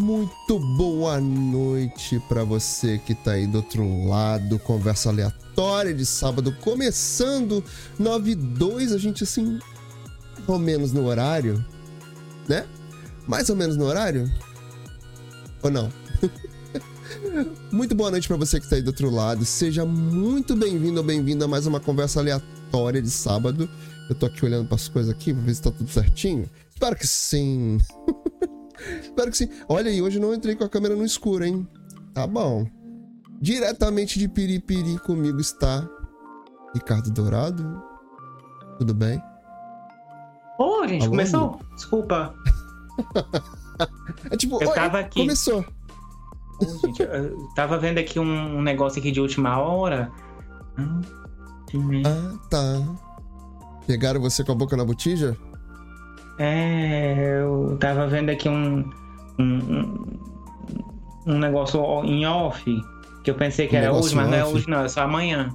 Muito boa noite para você que tá aí do outro lado, conversa aleatória de sábado, começando 9 e 2, a gente assim, mais ou menos no horário, né? Mais ou menos no horário? Ou não? muito boa noite para você que tá aí do outro lado, seja muito bem-vindo ou bem-vinda a mais uma conversa aleatória de sábado. Eu tô aqui olhando para as coisas aqui, pra ver se tá tudo certinho. Espero que sim. Espero que sim. Olha aí, hoje não entrei com a câmera no escuro, hein? Tá bom. Diretamente de Piripiri comigo está Ricardo Dourado. Tudo bem? Ô, oh, gente, Alô, começou? Amigo? Desculpa. é tipo, eu tava aqui. Começou. Oh, gente, eu tava vendo aqui um negócio aqui de última hora. Ah, tá. Pegaram você com a boca na botija? É, eu tava vendo aqui um, um, um negócio em off, que eu pensei que um era hoje, mas off. não é hoje não, é só amanhã.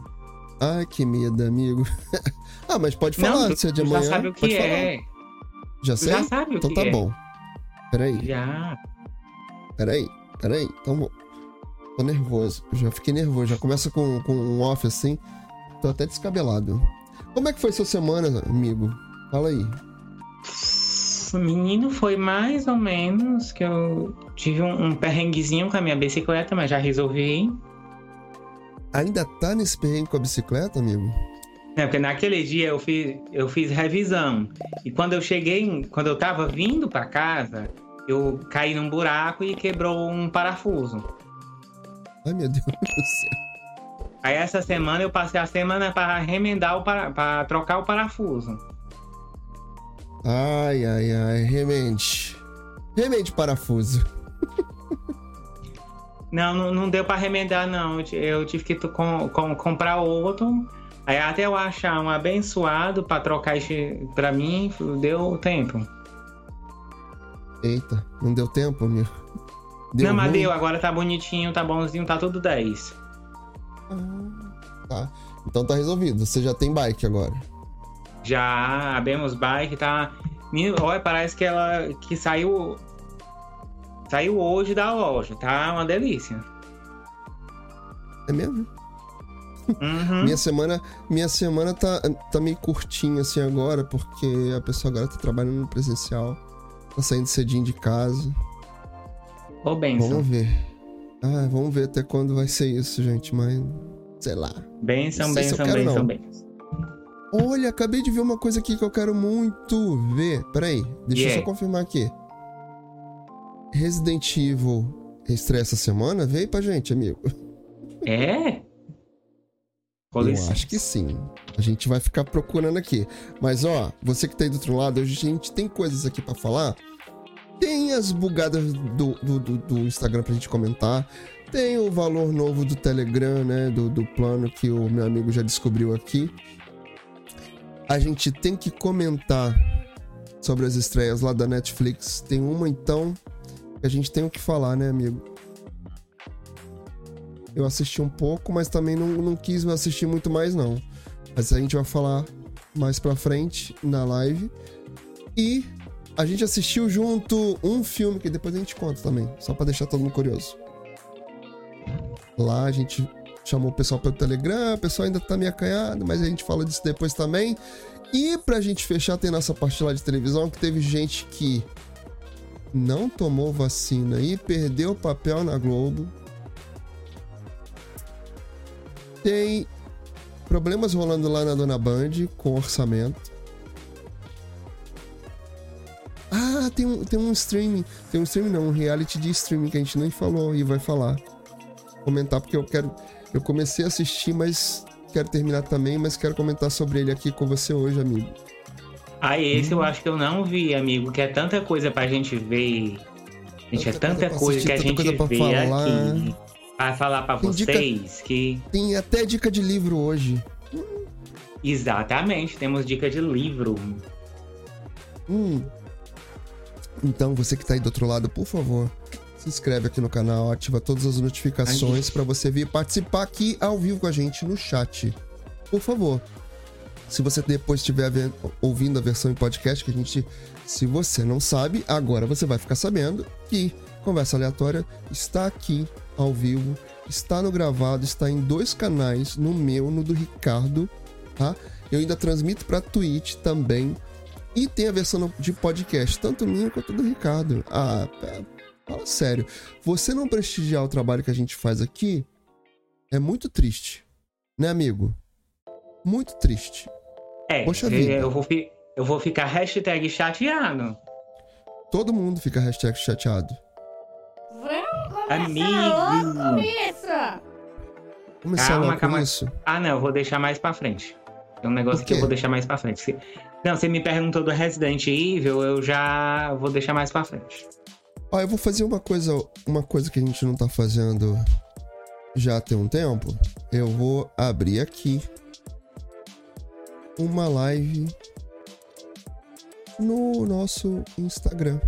Ai, que medo, amigo. ah, mas pode falar não, se é de amanhã. Já sabe o que é. Falar. Já sei? Já sabe o então que tá é. bom. Peraí. Já. Peraí, peraí. Então, tô nervoso. Já fiquei nervoso. Já começa com, com um off assim. Tô até descabelado. Como é que foi sua semana, amigo? Fala aí menino, foi mais ou menos que eu tive um, um perrenguezinho com a minha bicicleta, mas já resolvi. Ainda tá nesse perrengue com a bicicleta, amigo? É, porque naquele dia eu fiz, eu fiz revisão. E quando eu cheguei, quando eu tava vindo para casa, eu caí num buraco e quebrou um parafuso. Ai, meu Deus do céu. Aí essa semana eu passei a semana para remendar o para trocar o parafuso. Ai, ai, ai. Remende. Remende parafuso. não, não, não deu para remendar, não. Eu tive que com, com, comprar outro. Aí até eu achar um abençoado para trocar para mim, deu tempo. Eita, não deu tempo, meu. Deu não, mas deu, agora tá bonitinho, tá bonzinho, tá tudo 10. Ah, tá. Então tá resolvido. Você já tem bike agora. Já abemos bike, tá. Olha, parece que ela que saiu saiu hoje da loja, tá uma delícia. É mesmo? Uhum. minha semana, minha semana tá, tá meio curtinha assim agora, porque a pessoa agora tá trabalhando no presencial, tá saindo cedinho de casa. Ô, benção. Vamos ver. Ah, vamos ver até quando vai ser isso, gente, mas sei lá. Benção, benção, benção, benção. Olha, acabei de ver uma coisa aqui que eu quero muito ver. Peraí, deixa yeah. eu só confirmar aqui. Resident Evil estreia essa semana? Veio pra gente, amigo. É? Eu acho que sim. A gente vai ficar procurando aqui. Mas ó, você que tá aí do outro lado, a gente tem coisas aqui para falar. Tem as bugadas do, do, do, do, Instagram pra gente comentar. Tem o valor novo do Telegram, né? Do, do plano que o meu amigo já descobriu aqui a gente tem que comentar sobre as estreias lá da Netflix. Tem uma então que a gente tem o que falar, né, amigo? Eu assisti um pouco, mas também não, não quis assistir muito mais, não. Mas a gente vai falar mais pra frente na live. E a gente assistiu junto um filme que depois a gente conta também, só para deixar todo mundo curioso. Lá a gente chamou o pessoal pelo Telegram, o pessoal ainda tá meio acanhado, mas a gente fala disso depois também. E pra gente fechar, tem nossa parte lá de televisão que teve gente que não tomou vacina e perdeu papel na Globo. Tem problemas rolando lá na Dona Band com orçamento. Ah, tem um, tem um streaming. Tem um streaming não, um reality de streaming que a gente nem falou e vai falar. Comentar porque eu quero eu comecei a assistir, mas quero terminar também, mas quero comentar sobre ele aqui com você hoje, amigo. Ah, esse hum. eu acho que eu não vi, amigo, que é tanta coisa pra gente ver. Gente, tanta é tanta coisa, coisa que a gente vê falar. aqui. Pra falar pra tem vocês dica, que. Tem até dica de livro hoje. Exatamente, temos dica de livro. Hum. Então, você que tá aí do outro lado, por favor, se inscreve aqui no canal, ativa todas as notificações para você vir participar aqui ao vivo com a gente no chat. Por favor. Se você depois estiver ouvindo a versão em podcast, que a gente. Se você não sabe, agora você vai ficar sabendo que Conversa Aleatória está aqui ao vivo, está no gravado, está em dois canais, no meu, no do Ricardo, tá? Eu ainda transmito para Twitch também. E tem a versão de podcast, tanto minha quanto do Ricardo. Ah, fala sério. Você não prestigiar o trabalho que a gente faz aqui é muito triste. Né, amigo? Muito triste. É, Poxa vida. Eu, vou, eu vou ficar hashtag chateado. Todo mundo fica hashtag chateado. Vamos começar Amigo. logo isso! Começar calma, logo calma. isso? Ah, não, eu vou deixar mais pra frente. É um negócio que eu vou deixar mais pra frente. Não, você me perguntou do Resident Evil, eu já vou deixar mais pra frente. Ó, eu vou fazer uma coisa, uma coisa que a gente não tá fazendo já tem um tempo. Eu vou abrir aqui uma live no nosso Instagram.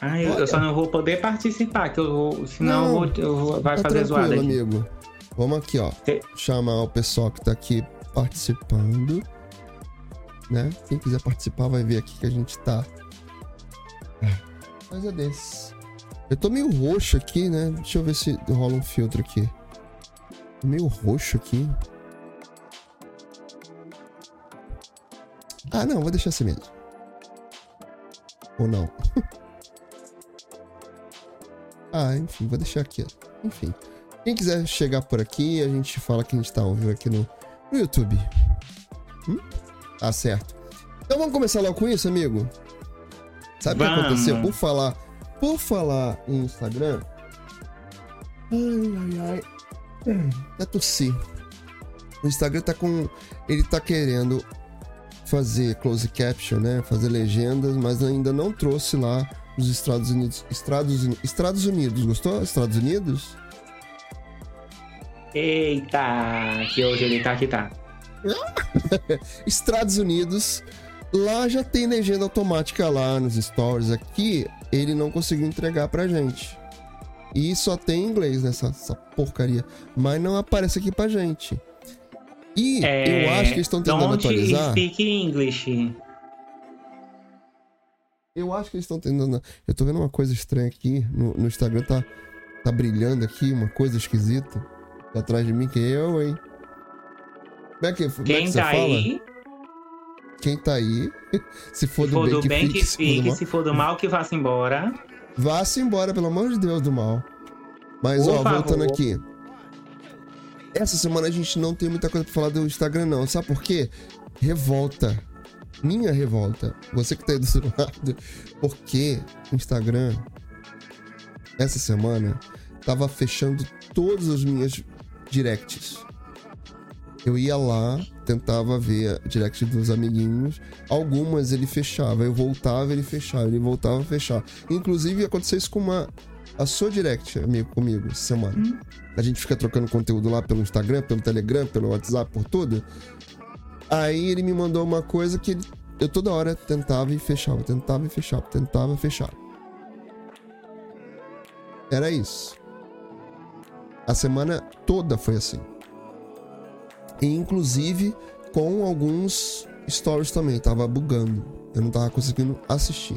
Ah, eu, eu, só não vou poder participar, que eu vou, senão não, eu vou, eu vou, vai tá fazer zoada aqui. amigo. Vamos aqui, ó. Chamar o pessoal que tá aqui participando. Né? Quem quiser participar vai ver aqui que a gente tá. Mas é desse. Eu tô meio roxo aqui, né? Deixa eu ver se rola um filtro aqui. Tô meio roxo aqui. Ah, não, vou deixar assim mesmo. Ou não. ah, enfim, vou deixar aqui. Enfim. Quem quiser chegar por aqui, a gente fala que a gente tá ao vivo aqui no, no YouTube. Hum? Tá certo. Então vamos começar logo com isso, amigo? Sabe o que aconteceu? Por falar, por falar em Instagram. Ai, ai, ai. É tossir. O Instagram tá com. Ele tá querendo fazer close caption, né? Fazer legendas, mas ainda não trouxe lá os Estados Unidos. Estados, Estados Unidos, gostou? Estados Unidos? Eita, que hoje ele tá aqui, tá. Estados Unidos, lá já tem legenda automática lá nos stories. Aqui ele não conseguiu entregar pra gente. E só tem inglês nessa porcaria. Mas não aparece aqui pra gente. E é... eu acho que eles estão tentando Don't atualizar. Speak English. Eu acho que eles estão tentando. Eu tô vendo uma coisa estranha aqui. No, no Instagram tá, tá brilhando aqui, uma coisa esquisita. Tá atrás de mim, que é eu, hein? Como é que, como Quem é que tá aí? Quem tá aí? se for se do, for bem, do que bem fique, que fique, se for do mal que vá-se embora. Vá-se embora, pelo amor de Deus, do mal. Mas, Por ó, favor. voltando aqui. Essa semana a gente não tem muita coisa pra falar do Instagram, não. Sabe por quê? Revolta. Minha revolta. Você que tá aí do seu lado. Porque o Instagram, essa semana, tava fechando todas as minhas directs. Eu ia lá, tentava ver a direct dos amiguinhos. Algumas ele fechava, eu voltava, ele fechava, ele voltava a fechar. Inclusive aconteceu isso com uma a sua direct, amigo, comigo, essa semana. Hum. A gente fica trocando conteúdo lá pelo Instagram, pelo Telegram, pelo WhatsApp, por tudo. Aí ele me mandou uma coisa que ele, eu toda hora tentava e fechava, tentava e fechava, tentava e fechava. Era isso. A semana toda foi assim. E inclusive com alguns stories também, tava bugando. Eu não tava conseguindo assistir.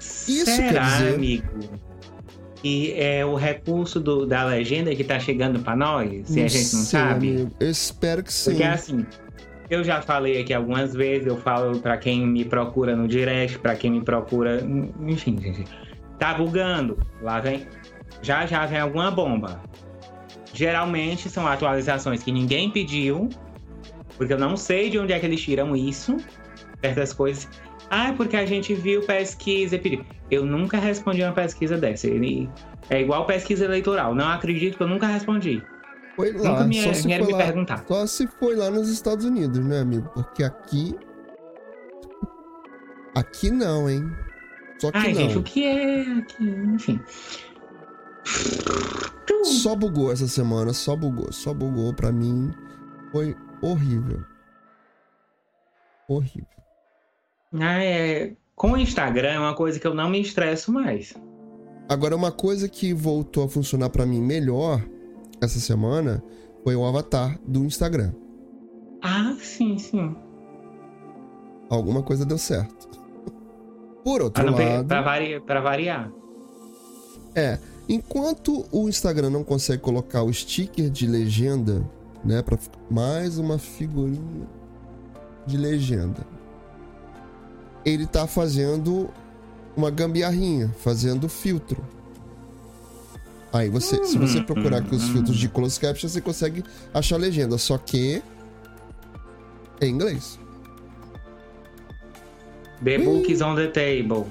Isso Será, quer dizer... amigo? que é o recurso do, da legenda que tá chegando para nós, se não a gente não sei, sabe? Amigo. Eu espero que sim. Porque assim, eu já falei aqui algumas vezes, eu falo para quem me procura no direct, para quem me procura, enfim, gente. Tá bugando, lá vem, já já vem alguma bomba. Geralmente são atualizações que ninguém pediu, porque eu não sei de onde é que eles tiram isso, certas coisas. Ah, porque a gente viu pesquisa e pediu. Eu nunca respondi uma pesquisa dessa. Ele é igual pesquisa eleitoral. Não acredito que eu nunca respondi. Foi lá, nunca me, só se foi me lá, perguntar. Só se foi lá nos Estados Unidos, né, amigo? Porque aqui. Aqui não, hein? Só que Ai, não. gente, o que é aqui? Enfim. Só bugou essa semana, só bugou, só bugou pra mim. Foi horrível. Horrível. Ah, é. Com o Instagram é uma coisa que eu não me estresso mais. Agora, uma coisa que voltou a funcionar para mim melhor essa semana foi o avatar do Instagram. Ah, sim, sim. Alguma coisa deu certo. Por outro pe- lado, pra, vari- pra variar. é, enquanto o Instagram não consegue colocar o sticker de legenda, né, para mais uma figurinha de legenda. Ele tá fazendo uma gambiarrinha, fazendo filtro. Aí você, se você procurar aqui os filtros de close caption, você consegue achar a legenda, só que em inglês. The book is on the table.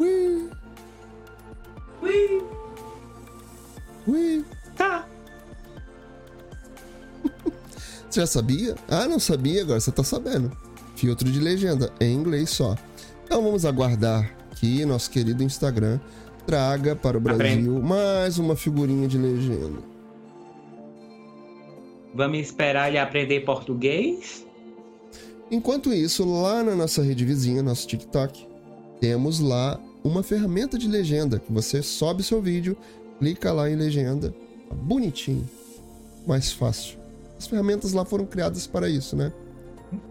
Ui, Ui, ui. tá. Você já sabia? Ah, não sabia, agora você tá sabendo. Filtro de legenda, em inglês só. Então vamos aguardar que nosso querido Instagram traga para o Brasil mais uma figurinha de legenda. Vamos esperar ele aprender português? Enquanto isso, lá na nossa rede vizinha, nosso TikTok, temos lá uma ferramenta de legenda que você sobe seu vídeo, clica lá em legenda, tá bonitinho, mais fácil. As ferramentas lá foram criadas para isso, né?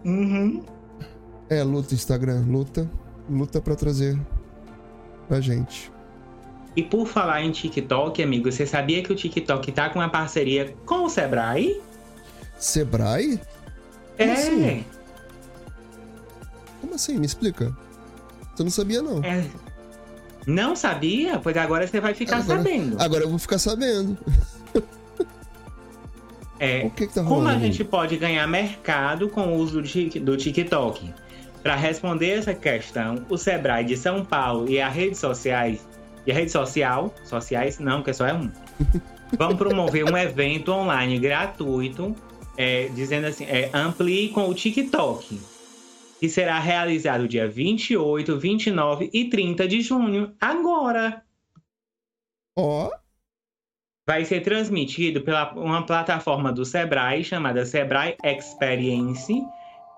Uhum. É, luta Instagram, luta, luta pra trazer pra gente. E por falar em TikTok, amigo, você sabia que o TikTok tá com uma parceria com o Sebrae? Sebrae? Como é. assim? Como assim? Me explica. Você não sabia não. é. Não sabia? Pois agora você vai ficar Agora- sabendo. Agora eu vou ficar sabendo. É, que que tá Como a gente pode ganhar mercado com o uso do Tik- do TikTok? Para responder essa questão, o Sebrae de São Paulo e as redes sociais, e a rede social, sociais não, que só é um, vão promover um evento online gratuito, é, dizendo assim, é, amplie com o TikTok, que será realizado dia 28, 29 e 30 de junho, agora Ó, vai ser transmitido pela uma plataforma do Sebrae chamada Sebrae Experience.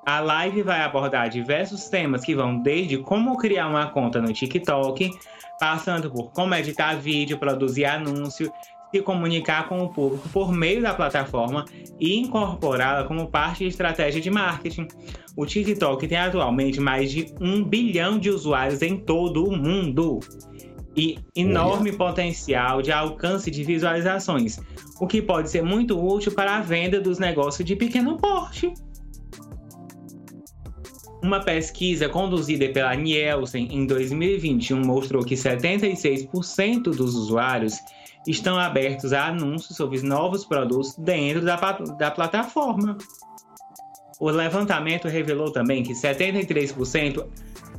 A live vai abordar diversos temas que vão desde como criar uma conta no TikTok, passando por como editar vídeo, produzir anúncio, se comunicar com o público por meio da plataforma e incorporá-la como parte de estratégia de marketing. O TikTok tem atualmente mais de um bilhão de usuários em todo o mundo e enorme potencial de alcance de visualizações, o que pode ser muito útil para a venda dos negócios de pequeno porte. Uma pesquisa conduzida pela Nielsen em 2021 mostrou que 76% dos usuários estão abertos a anúncios sobre novos produtos dentro da, da plataforma. O levantamento revelou também que 73%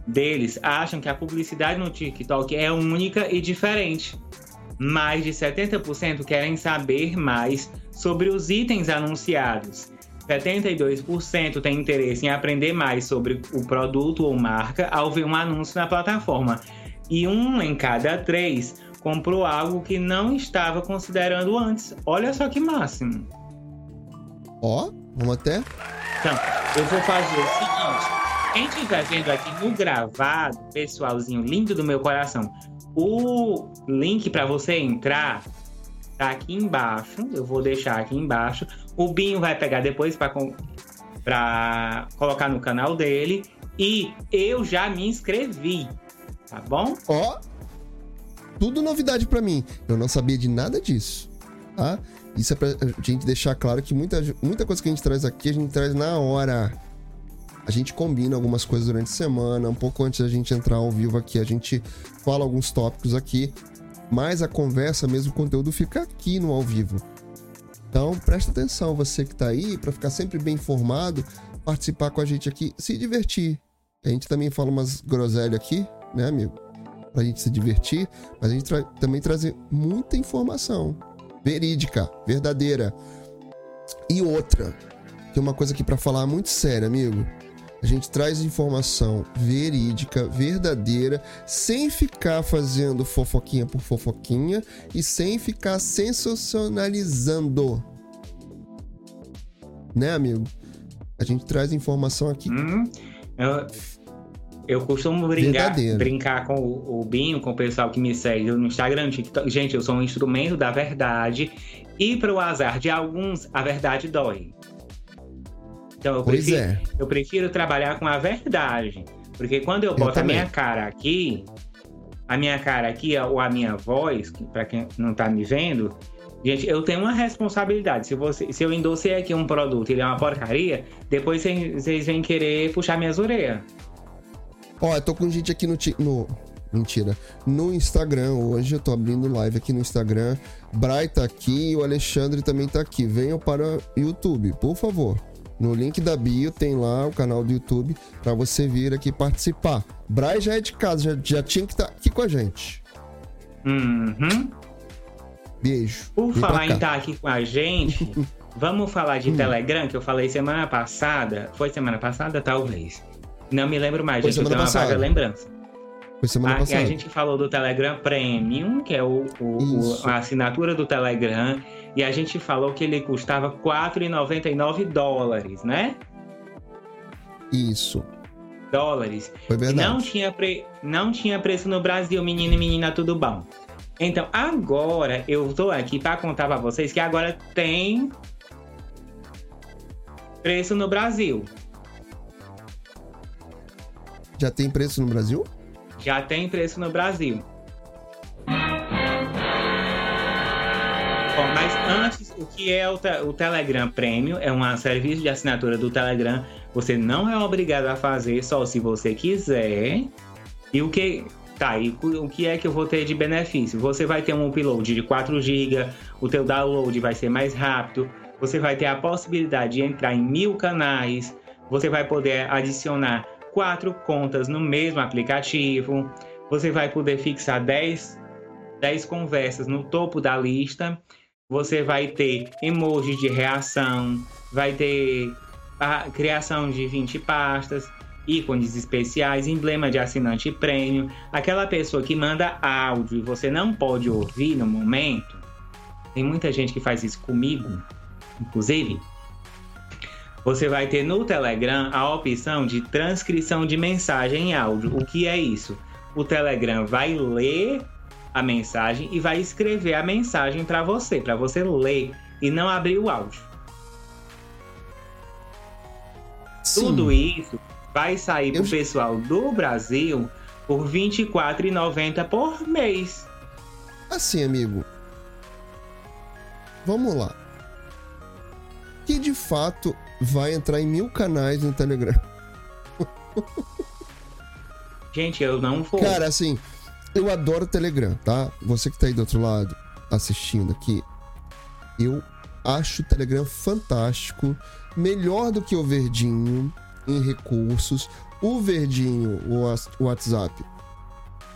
deles acham que a publicidade no TikTok é única e diferente. Mais de 70% querem saber mais sobre os itens anunciados. 72% têm interesse em aprender mais sobre o produto ou marca ao ver um anúncio na plataforma. E um em cada três comprou algo que não estava considerando antes. Olha só que máximo. ó, vamos até. Então, eu vou fazer o seguinte. Quem estiver vendo aqui no gravado, pessoalzinho lindo do meu coração, o link para você entrar tá aqui embaixo. Eu vou deixar aqui embaixo. O Binho vai pegar depois para colocar no canal dele. E eu já me inscrevi, tá bom? Ó, tudo novidade pra mim. Eu não sabia de nada disso, tá? Isso é pra gente deixar claro que muita, muita coisa que a gente traz aqui, a gente traz na hora. A gente combina algumas coisas durante a semana, um pouco antes da gente entrar ao vivo aqui, a gente fala alguns tópicos aqui, mas a conversa, mesmo o conteúdo, fica aqui no ao vivo. Então, presta atenção, você que tá aí, pra ficar sempre bem informado, participar com a gente aqui, se divertir. A gente também fala umas groselhas aqui, né, amigo? Pra gente se divertir, mas a gente tra- também trazer muita informação verídica, verdadeira. E outra, tem uma coisa aqui pra falar muito séria, amigo. A gente traz informação verídica, verdadeira, sem ficar fazendo fofoquinha por fofoquinha e sem ficar sensacionalizando. Né, amigo? A gente traz informação aqui. Hum, eu, eu costumo brincar, Verdadeiro. brincar com o, o Binho, com o pessoal que me segue no Instagram. Gente, eu sou um instrumento da verdade. E para o azar de alguns, a verdade dói. Então eu prefiro, é. eu prefiro trabalhar com a verdade. Porque quando eu, eu boto também. a minha cara aqui, a minha cara aqui, ou a minha voz, para quem não tá me vendo, gente, eu tenho uma responsabilidade. Se, você, se eu endossei aqui um produto e ele é uma porcaria, depois vocês vêm querer puxar minhas orelhas. Ó, eu tô com gente aqui no, no. Mentira. No Instagram, hoje eu tô abrindo live aqui no Instagram. Bray tá aqui e o Alexandre também tá aqui. Venham para o YouTube, por favor. No link da bio tem lá o canal do YouTube para você vir aqui participar. Bray já é de casa, já, já tinha que estar tá aqui com a gente. Uhum. Beijo. Por Vem falar em estar tá aqui com a gente, vamos falar de hum. Telegram, que eu falei semana passada. Foi semana passada, talvez. Não me lembro mais, Foi gente. Eu tenho uma vaga lembrança. Foi semana a, passada. A gente falou do Telegram Premium, que é o, o, o, a assinatura do Telegram. E a gente falou que ele custava 4,99 dólares, né? Isso. Dólares. Foi verdade. Não tinha, pre... não tinha preço no Brasil, menino e menina, tudo bom. Então, agora eu tô aqui para contar para vocês que agora tem preço no Brasil. Já tem preço no Brasil? Já tem preço no Brasil. Bom, mas antes, o que é o, te o Telegram Premium? É um serviço de assinatura do Telegram. Você não é obrigado a fazer só se você quiser. E o que. Tá, e o que é que eu vou ter de benefício? Você vai ter um upload de 4 GB, o teu download vai ser mais rápido, você vai ter a possibilidade de entrar em mil canais, você vai poder adicionar quatro contas no mesmo aplicativo. Você vai poder fixar 10, 10 conversas no topo da lista. Você vai ter emojis de reação, vai ter a criação de 20 pastas, ícones especiais, emblema de assinante prêmio. Aquela pessoa que manda áudio e você não pode ouvir no momento. Tem muita gente que faz isso comigo, inclusive você vai ter no Telegram a opção de transcrição de mensagem em áudio. O que é isso? O Telegram vai ler a mensagem e vai escrever a mensagem para você, para você ler e não abrir o áudio. Sim. Tudo isso vai sair para o pessoal do Brasil por R$ 24,90 por mês. Assim, amigo. Vamos lá. Que de fato vai entrar em mil canais no Telegram. Gente, eu não vou. Cara, assim, eu adoro o Telegram, tá? Você que tá aí do outro lado assistindo aqui, eu acho o Telegram fantástico, melhor do que o Verdinho em recursos. O Verdinho, o WhatsApp,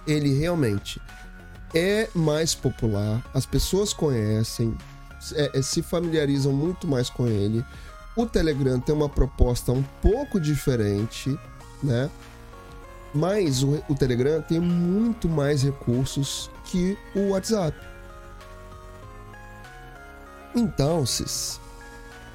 ele realmente é mais popular, as pessoas conhecem, é, é, se familiarizam muito mais com ele. O Telegram tem uma proposta um pouco diferente, né? Mas o, o Telegram tem muito mais recursos que o WhatsApp. Então, Cis,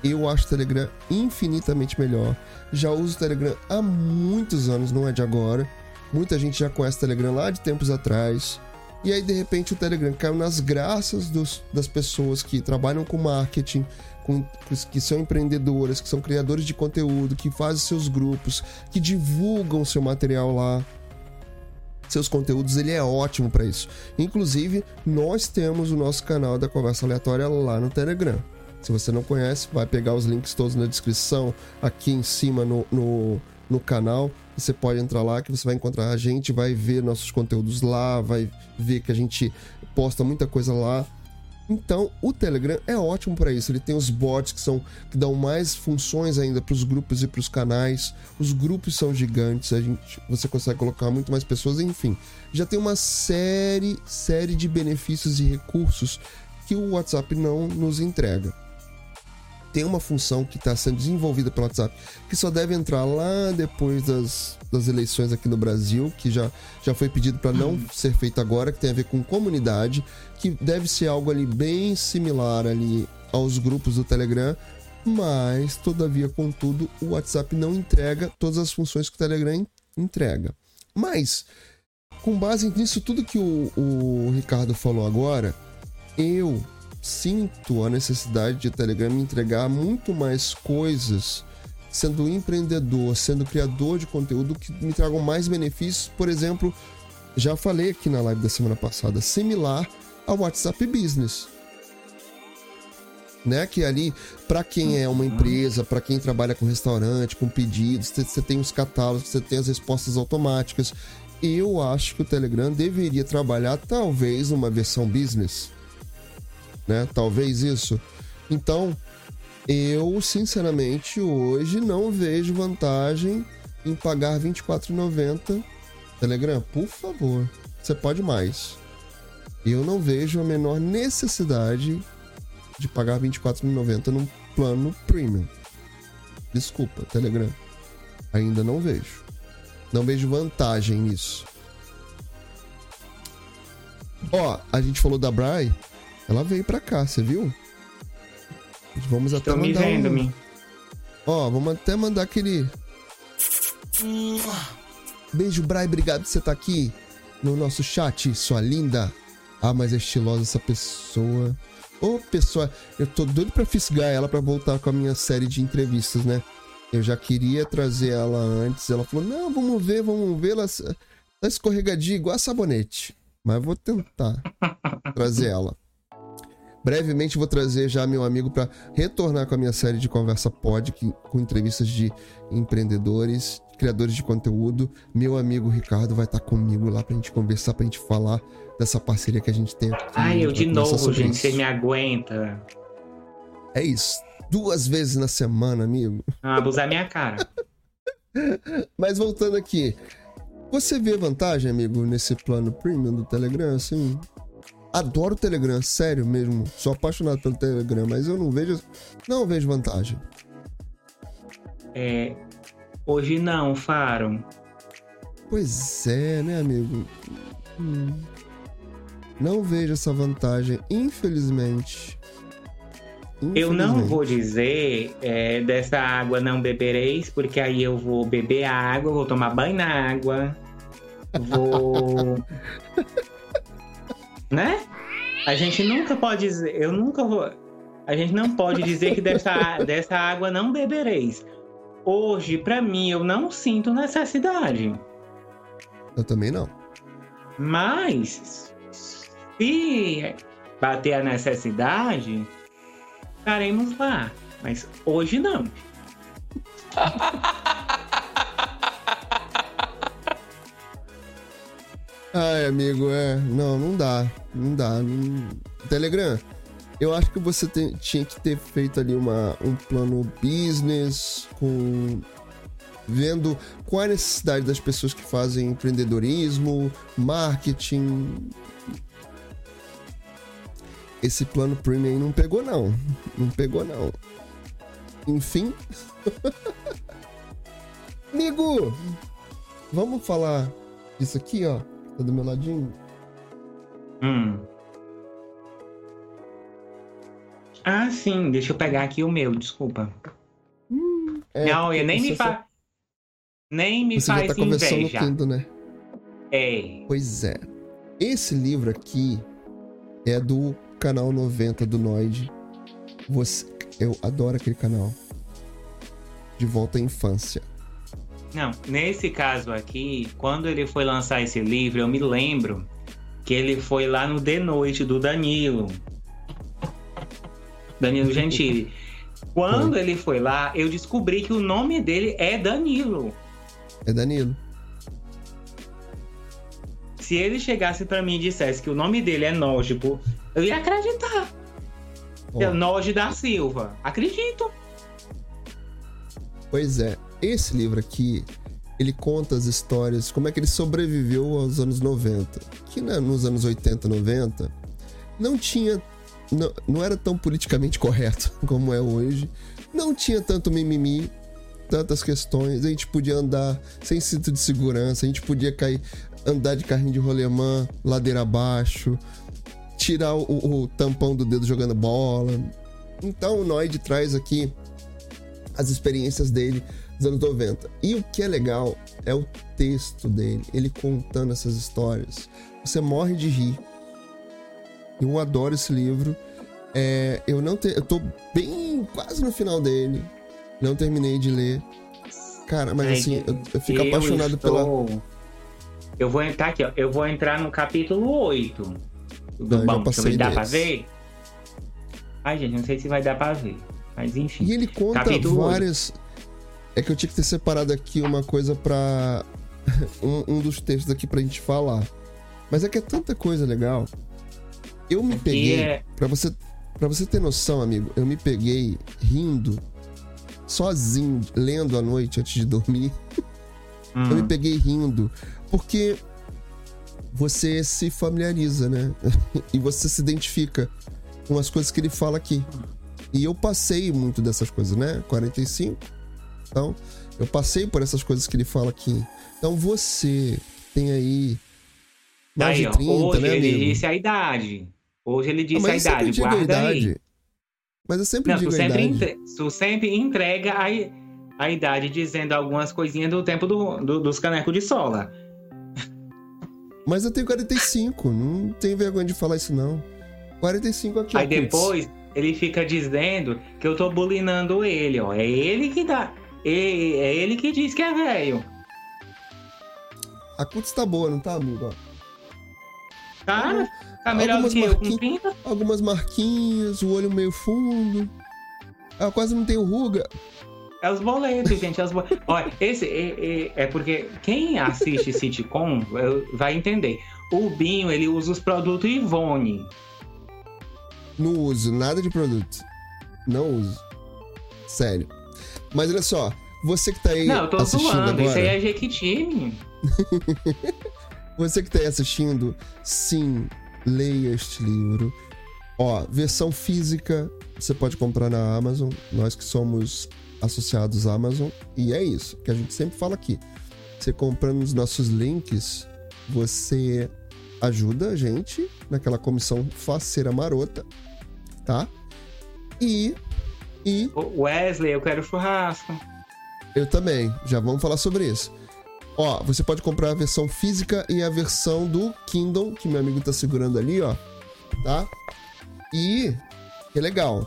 eu acho o Telegram infinitamente melhor. Já uso o Telegram há muitos anos, não é de agora. Muita gente já conhece o Telegram lá de tempos atrás. E aí, de repente, o Telegram caiu nas graças dos, das pessoas que trabalham com marketing, com, que são empreendedoras, que são criadores de conteúdo, que fazem seus grupos, que divulgam seu material lá. Seus conteúdos, ele é ótimo para isso. Inclusive, nós temos o nosso canal da Conversa Aleatória lá no Telegram. Se você não conhece, vai pegar os links todos na descrição, aqui em cima no, no, no canal. Você pode entrar lá que você vai encontrar a gente, vai ver nossos conteúdos lá, vai ver que a gente posta muita coisa lá. Então, o Telegram é ótimo para isso. Ele tem os bots que são que dão mais funções ainda para os grupos e para os canais. Os grupos são gigantes, a gente, você consegue colocar muito mais pessoas, enfim. Já tem uma série, série de benefícios e recursos que o WhatsApp não nos entrega tem uma função que está sendo desenvolvida pelo WhatsApp que só deve entrar lá depois das, das eleições aqui no Brasil, que já, já foi pedido para não hum. ser feito agora, que tem a ver com comunidade, que deve ser algo ali bem similar ali aos grupos do Telegram, mas todavia, contudo, o WhatsApp não entrega todas as funções que o Telegram entrega. Mas, com base nisso tudo que o, o Ricardo falou agora, eu sinto a necessidade de Telegram me entregar muito mais coisas sendo empreendedor, sendo criador de conteúdo que me tragam mais benefícios. Por exemplo, já falei aqui na live da semana passada, similar ao WhatsApp Business. Né? Que ali, para quem é uma empresa, para quem trabalha com restaurante, com pedidos, você tem os catálogos, você tem as respostas automáticas. Eu acho que o Telegram deveria trabalhar talvez uma versão business, né? Talvez isso. Então, eu sinceramente hoje não vejo vantagem em pagar R$ 24,90 Telegram, por favor, você pode mais. Eu não vejo a menor necessidade de pagar R$ 24,90 num plano premium. Desculpa, Telegram. Ainda não vejo. Não vejo vantagem nisso. Ó, a gente falou da Bry. Ela veio pra cá, você viu? Vamos até Estou mandar me vendo, um... me. Ó, vamos até mandar aquele... Beijo, Bry. Obrigado por você estar aqui no nosso chat, sua linda. Ah, mas é estilosa essa pessoa. Ô, pessoa, eu tô doido pra fisgar ela pra voltar com a minha série de entrevistas, né? Eu já queria trazer ela antes. Ela falou: não, vamos ver, vamos ver. Ela tá escorregadia igual a sabonete. Mas eu vou tentar trazer ela. Brevemente vou trazer já meu amigo para retornar com a minha série de conversa pod, que, com entrevistas de empreendedores, criadores de conteúdo. Meu amigo Ricardo vai estar comigo lá pra gente conversar, pra gente falar dessa parceria que a gente tem aqui. Ai, eu de novo, gente. isso. Você me aguenta. É isso. Duas vezes na semana, amigo. Ah, abusar minha cara. Mas voltando aqui, você vê vantagem, amigo, nesse plano premium do Telegram, assim? Adoro o Telegram, sério mesmo. Sou apaixonado pelo Telegram, mas eu não vejo, não vejo vantagem. É, hoje não, Faro. Pois é, né, amigo? Hum. Não vejo essa vantagem, infelizmente. Eu não Infelizmente. vou dizer é, dessa água não bebereis, porque aí eu vou beber a água, vou tomar banho na água, vou. né? A gente nunca pode dizer, eu nunca vou. A gente não pode dizer que dessa, dessa água não bebereis. Hoje, pra mim, eu não sinto necessidade. Eu também não. Mas, se bater a necessidade, estaremos lá. Mas hoje não. Ai, amigo, é. Não, não dá. Não dá. Telegram, eu acho que você tem- tinha que ter feito ali uma, um plano business com. Vendo qual é a necessidade das pessoas que fazem empreendedorismo, marketing. Esse plano premium não pegou, não. Não pegou, não. Enfim. Amigo! Vamos falar disso aqui, ó. Tá do meu ladinho. Hum. Ah, sim. Deixa eu pegar aqui o meu, desculpa. É, não, eu nem me só- faz. Nem me Você faz tá conversando no inveja. Kindle, né? É. Pois é. Esse livro aqui é do canal 90 do Noid. Você... Eu adoro aquele canal. De volta à infância. Não, nesse caso aqui, quando ele foi lançar esse livro, eu me lembro que ele foi lá no The Noite do Danilo. Danilo Gentili. Quando ele foi lá, eu descobri que o nome dele é Danilo. É Danilo. Se ele chegasse pra mim e dissesse que o nome dele é Nógibo, eu ia acreditar. Ó, É Noge da Silva. Acredito. Pois é. Esse livro aqui, ele conta as histórias, como é que ele sobreviveu aos anos 90. Que né, nos anos 80, 90, não tinha. Não, não era tão politicamente correto como é hoje. Não tinha tanto mimimi, tantas questões. A gente podia andar sem cinto de segurança, a gente podia cair, andar de carrinho de rolemã, ladeira abaixo, tirar o, o- tampão do dedo jogando bola. Então o Noid traz aqui as experiências dele dos anos 90. E o que é legal é o texto dele, ele contando essas histórias. Você morre de rir. Eu adoro esse livro. É, eu não te, eu tô bem quase no final dele. Não terminei de ler. Cara, mas é, assim, eu, eu fico eu apaixonado estou... pela. Eu vou entrar aqui, ó. Eu vou entrar no capítulo 8 do não, banco. Deixa dá pra ver? Ai, gente, não sei se vai dar pra ver. Mas enfim. E ele conta várias. 8 é que eu tinha que ter separado aqui uma coisa pra. um, um dos textos aqui pra gente falar. Mas é que é tanta coisa legal. Eu me Aqui peguei. é- Pra você, pra você ter noção, amigo, eu me peguei rindo, sozinho, lendo à noite antes de dormir. Hum. Eu me peguei rindo, porque você se familiariza, né? e você se identifica com as coisas que ele fala aqui. E eu passei muito dessas coisas, né? 45. Então, eu passei por essas coisas que ele fala aqui. Então, você tem aí mais Aí, de ó, 30, hoje né, ele amigo? disse a idade. Hoje ele Ah, disse mas a idade. digo a Guarda aí. idade. Mas eu sempre Não, digo tu a sempre, idade. entre- tu sempre entrega a, a idade dizendo algumas coisinhas do tempo do, do- dos canecos de sola. Mas eu tenho 45, não tenho vergonha de falar isso, não. 45 aqui, ó, Aí Putz. depois ele fica dizendo que eu tô bulinando ele, ó. É ele que dá. É, é ele que diz que é velho. A Cuts tá boa, não tá, amigo? Tá? Tá melhor do Algumas que eu com marquinhas. 30? Algumas marquinhas, o olho meio fundo. Ela quase não tem ruga. É os boletos, gente. É os. Olha, esse é, é- é porque quem assiste sitcom vai entender. O Binho, ele usa os produtos Ivone. Não uso nada de produto. Não uso. Sério. Mas olha só, você que tá aí Não, eu tô assistindo zoando. Isso aí agora, é Jequiti. você que tá aí assistindo, sim, leia este livro. Ó, versão física, você pode comprar na Amazon. Nós que somos associados à Amazon. E é isso que a gente sempre fala aqui. Você comprando nos nossos links, você ajuda a gente naquela comissão faceira marota, tá? E. E Wesley, eu quero churrasco. eu também. Já vamos falar sobre isso. Ó, você pode comprar a versão física e a versão do Kindle, que meu amigo tá segurando ali, ó. Tá? E. Que é legal.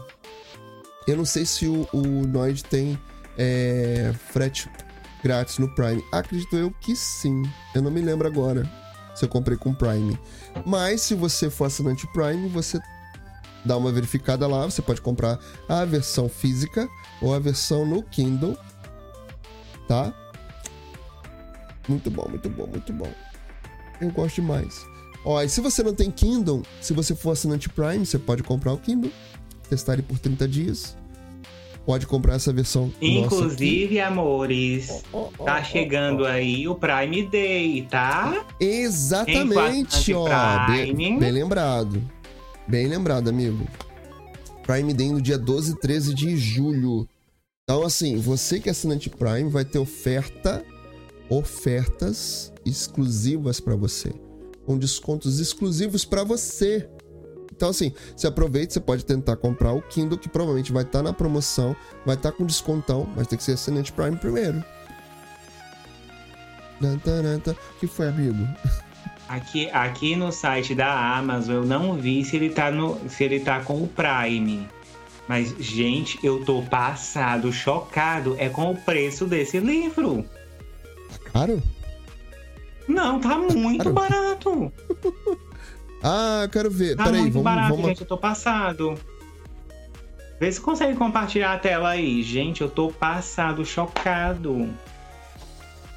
Eu não sei se o, o Noid tem é, frete grátis no Prime. Acredito eu que sim. Eu não me lembro agora se eu comprei com Prime. Mas se você for assinante Prime, você dá uma verificada lá. Você pode comprar a versão física ou a versão no Kindle. Tá? Muito bom, muito bom, muito bom. Eu gosto demais. Ó, e se você não tem Kindle, se você for assinante Prime, você pode comprar o Kindle, testar ele por 30 dias. Pode comprar essa versão. Inclusive, amores, Ó, ó, tá ó, chegando aí o Prime Day, tá? Exatamente, ó. Prime. Bem, bem lembrado. Bem lembrado, amigo. Prime Day no dia 12 e 13 de julho. Então, assim, você que é assinante Prime vai ter oferta, ofertas exclusivas pra você, com descontos exclusivos pra você. Então, assim, se aproveita, você pode tentar comprar o Kindle, que provavelmente vai estar na promoção, vai estar com descontão, mas tem que ser assinante Prime primeiro. Que foi, amigo? Aqui, aqui no site da Amazon eu não vi se ele tá no, se ele tá com o Prime. Mas, gente, eu tô passado, chocado. É com o preço desse livro. Caro? Não, tá muito Caro? barato. Ah, eu quero ver. Tá Peraí, muito vamos, barato, vamos. gente. Eu tô passado. Vê se consegue compartilhar a tela aí. Gente, eu tô passado, chocado.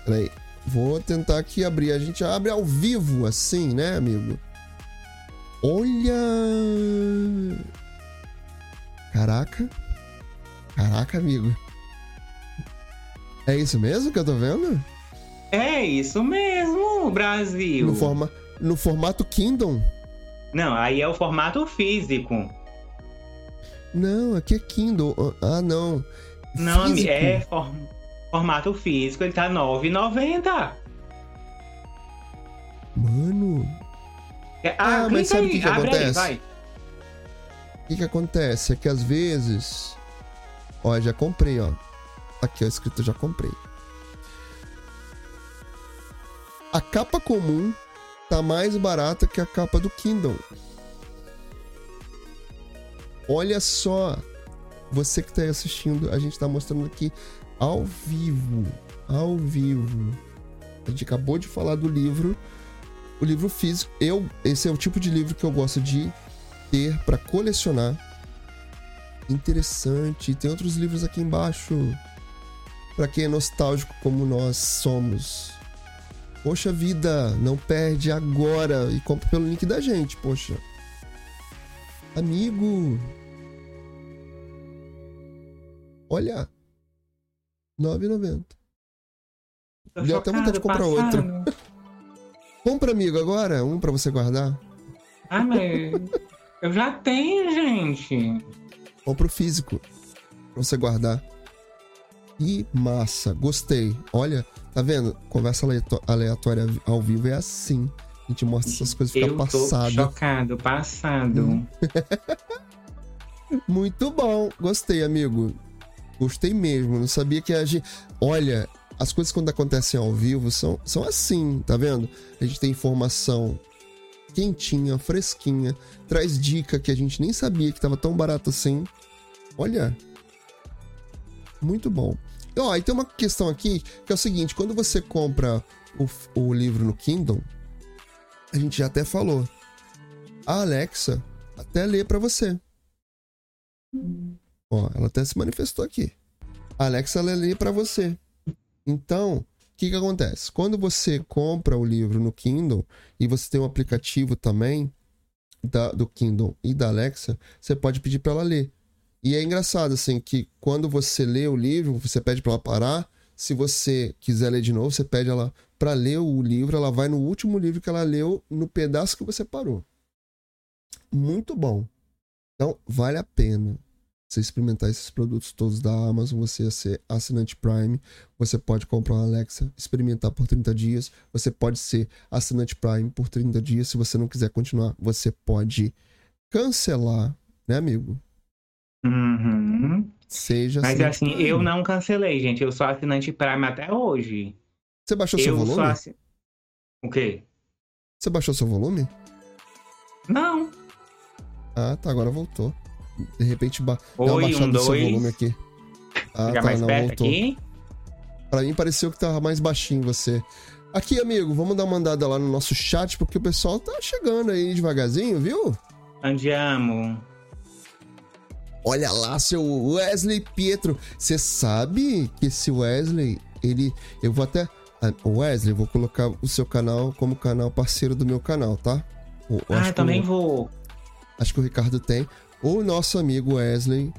Peraí. Vou tentar aqui abrir. A gente abre ao vivo, assim, né, amigo? Olha! Caraca. Caraca, amigo. É isso mesmo que eu tô vendo? É isso mesmo, Brasil. No, forma... no formato Kindle? Não, aí é o formato físico. Não, aqui é Kindle. Ah, não. Não, Físico. é for- formato físico, ele tá R$ 9,90. Mano, É- Ah, Ah, mas sabe o aí, que que abre aí, acontece? vai. o que que acontece? É que às vezes... Ó, já comprei, ó. Aqui, ó, escrito já comprei. A capa comum tá mais barata que a capa do Kindle. Olha só. Você que tá aí assistindo, a gente tá mostrando aqui ao vivo. Ao vivo. A gente acabou de falar do livro. O livro físico. Eu, esse é o tipo de livro que eu gosto de ter para colecionar. Interessante. Tem outros livros aqui embaixo. Para quem é nostálgico como nós somos. Poxa vida, não perde agora e compra pelo link da gente, poxa. Amigo. Olha. 9,90. Deu até vontade de comprar passado. outro. Compra, amigo, agora. Um para você guardar. Ah, mas eu já tenho, gente. Compra o físico. Pra você guardar. Que massa. Gostei. Olha, tá vendo? Conversa aleatória ao vivo é assim. A gente mostra essas coisas e fica eu passado. Chocado, passado. Hum. Muito bom. Gostei, amigo. Gostei mesmo. Não sabia que a gente. Olha, as coisas quando acontecem ao vivo são, são assim, tá vendo? A gente tem informação quentinha, fresquinha, traz dica que a gente nem sabia que tava tão barato assim. Olha. Muito bom. Ó, oh, e tem uma questão aqui que é o seguinte: quando você compra o, o livro no Kindle, a gente já até falou. A Alexa até lê para você. Ó, ela até se manifestou aqui. A Alexa lê para você. Então, o que, que acontece? Quando você compra o livro no Kindle e você tem um aplicativo também da, do Kindle e da Alexa, você pode pedir para ela ler. E é engraçado, assim, que quando você lê o livro, você pede para ela parar. Se você quiser ler de novo, você pede ela para ler o livro. Ela vai no último livro que ela leu, no pedaço que você parou. Muito bom. Então, vale a pena você experimentar esses produtos todos da Amazon, você ser assinante Prime, você pode comprar uma Alexa, experimentar por 30 dias, você pode ser assinante Prime por 30 dias, se você não quiser continuar, você pode cancelar, né, amigo? Uhum. Seja Mas assim, Prime. eu não cancelei, gente, eu sou assinante Prime até hoje. Você baixou eu seu volume? Assin... O quê? Você baixou seu volume? Não. Ah, tá, agora voltou. De repente, ba Oi, dá uma baixada um, no seu volume aqui. Ah, Fica tá, mais não, perto voltou. aqui? Pra mim pareceu que tava mais baixinho você. Aqui, amigo, vamos dar uma andada lá no nosso chat, porque o pessoal tá chegando aí devagarzinho, viu? Andiamo. Olha lá, seu Wesley Pietro. Você sabe que esse Wesley, ele. Eu vou até. Ah, Wesley, eu vou colocar o seu canal como canal parceiro do meu canal, tá? Eu ah, também vou. Acho que o Ricardo tem o nosso amigo Wesley,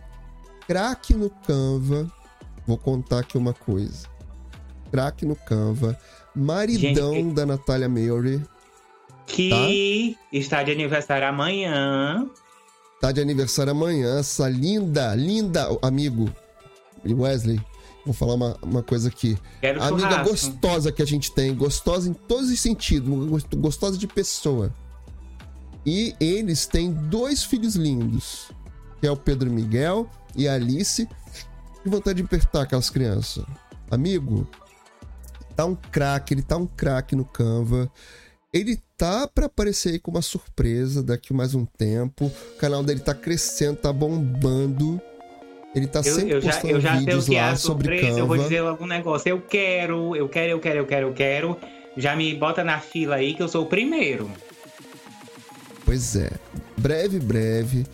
craque no Canva. Vou contar aqui uma coisa. Craque no Canva, maridão Gente, da Natália Mary. Que tá? está de aniversário amanhã. Tá de aniversário amanhã, essa linda, linda amigo Wesley. Vou falar uma, uma coisa aqui. Quero a amiga gostosa que a gente tem, gostosa em todos os sentidos, gostosa de pessoa. E eles têm dois filhos lindos, que é o Pedro Miguel e a Alice. Que vontade de apertar aquelas crianças. Amigo, tá um craque, ele tá um craque no Canva. Ele tá para aparecer aí com uma surpresa daqui mais um tempo. O canal dele tá crescendo, tá bombando. Ele tá sempre eu, eu postando já, eu já vídeos lá é sobre Canva. Eu vou dizer algum negócio. Eu quero, eu quero, eu quero, eu quero, eu quero. Já me bota na fila aí que eu sou o primeiro. Pois é. Breve, breve,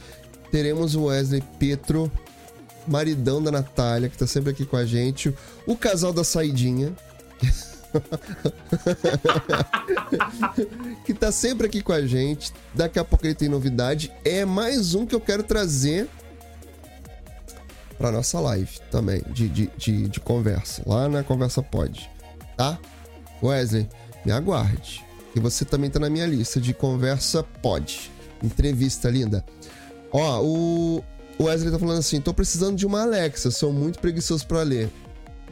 teremos o Wesley Petro, maridão da Natália, que tá sempre aqui com a gente. O casal da saidinha. que tá sempre aqui com a gente. Daqui a pouco ele tem novidade. É mais um que eu quero trazer para nossa live também, de, de, de, de, conversa. Lá na Conversa Pode. Tá? Wesley, me aguarde. E você também tá na minha lista de conversa pode. Entrevista linda. Ó, o Wesley tá falando assim: tô precisando de uma Alexa, sou muito preguiçoso para ler.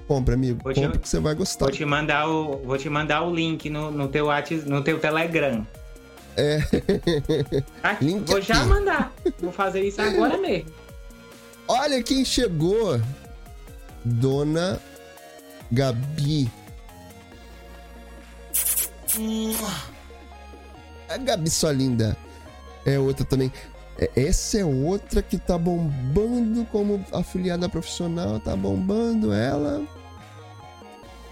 Compre, amigo. Vou Compre te, que você vai gostar. Vou te mandar o, vou te mandar o link no, no, teu, WhatsApp, no teu Telegram. É. Aqui, link vou aqui. já mandar. Vou fazer isso agora mesmo. Olha quem chegou. Dona Gabi. A Gabi, sua linda. É outra também. É, essa é outra que tá bombando como afiliada profissional, tá bombando ela.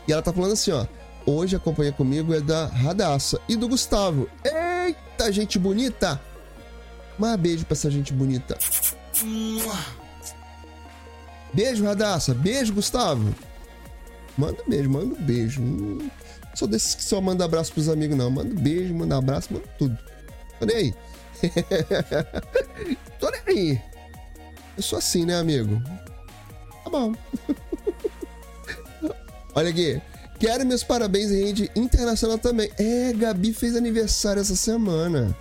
E ela tá falando assim, ó. Hoje a companhia comigo é da Radassa e do Gustavo. Eita, gente bonita! Mas beijo pra essa gente bonita. Beijo, Radassa. Beijo, Gustavo. Manda beijo, manda um beijo. Hum, sou desses que só manda abraço pros amigos, não. Manda beijo, manda abraço, manda tudo. Tô nem aí. Tô nem aí. Eu sou assim, né, amigo? Tá bom. Olha aqui. Quero meus parabéns em rede internacional também. É, Gabi fez aniversário essa semana.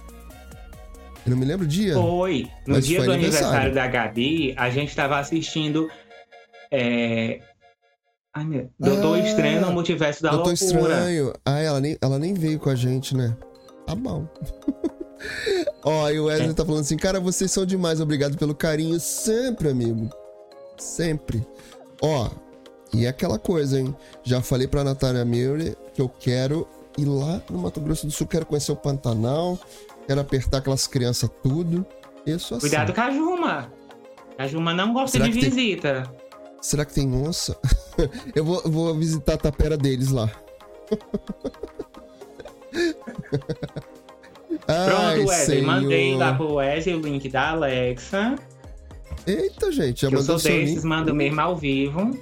Eu não me lembro o dia. Foi. No dia foi do aniversário. aniversário da Gabi, a gente estava assistindo. É... Ai, meu... Doutor ah, Estranho no Multiverso da Doutor Loucura. Doutor Estranho. Ah, ela nem, ela nem veio com a gente, né? Tá bom. Ó, e o Wesley é. tá falando assim, cara, vocês são demais, obrigado pelo carinho sempre, amigo. Sempre. Ó, e é aquela coisa, hein? Já falei pra Natália Miller que eu quero ir lá no Mato Grosso do Sul, quero conhecer o Pantanal, quero apertar aquelas crianças tudo. Isso assim. Cuidado com a Juma. A Juma não gosta Será de visita. Tem... Será que tem onça? eu vou, vou visitar a tapera deles lá. Pronto, Wesley. Mandei lá pro Wesley o link da Alexa. Eita, gente, já mandou Eu sou desses, mando mesmo ao vivo.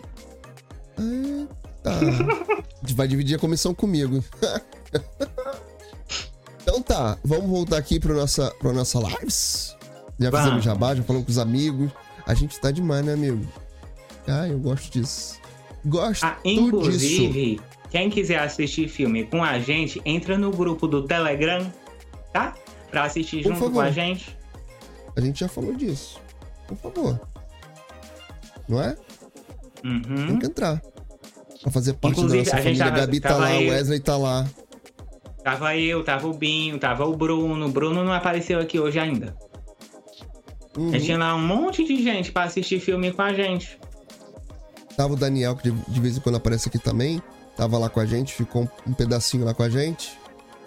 Eita. Vai dividir a comissão comigo. então tá, vamos voltar aqui para nossa, pra nossa lives. Já vamos. fizemos jabá, já falamos com os amigos. A gente tá demais, né, amigo? Ah, eu gosto disso. Gosto ah, inclusive, disso. quem quiser assistir filme com a gente, entra no grupo do Telegram, tá? Pra assistir Por junto favor. com a gente. A gente já falou disso. Por favor. Não é? Uhum. Tem que entrar. Pra fazer parte Inclusive, da nossa família. Tava, Gabi tá lá, o Wesley tá lá. Tava eu, tava o Binho, tava o Bruno. O Bruno não apareceu aqui hoje ainda. Uhum. A gente tinha lá um monte de gente pra assistir filme com a gente. Tava o Daniel, que de, de vez em quando aparece aqui também. Tava lá com a gente, ficou um, um pedacinho lá com a gente.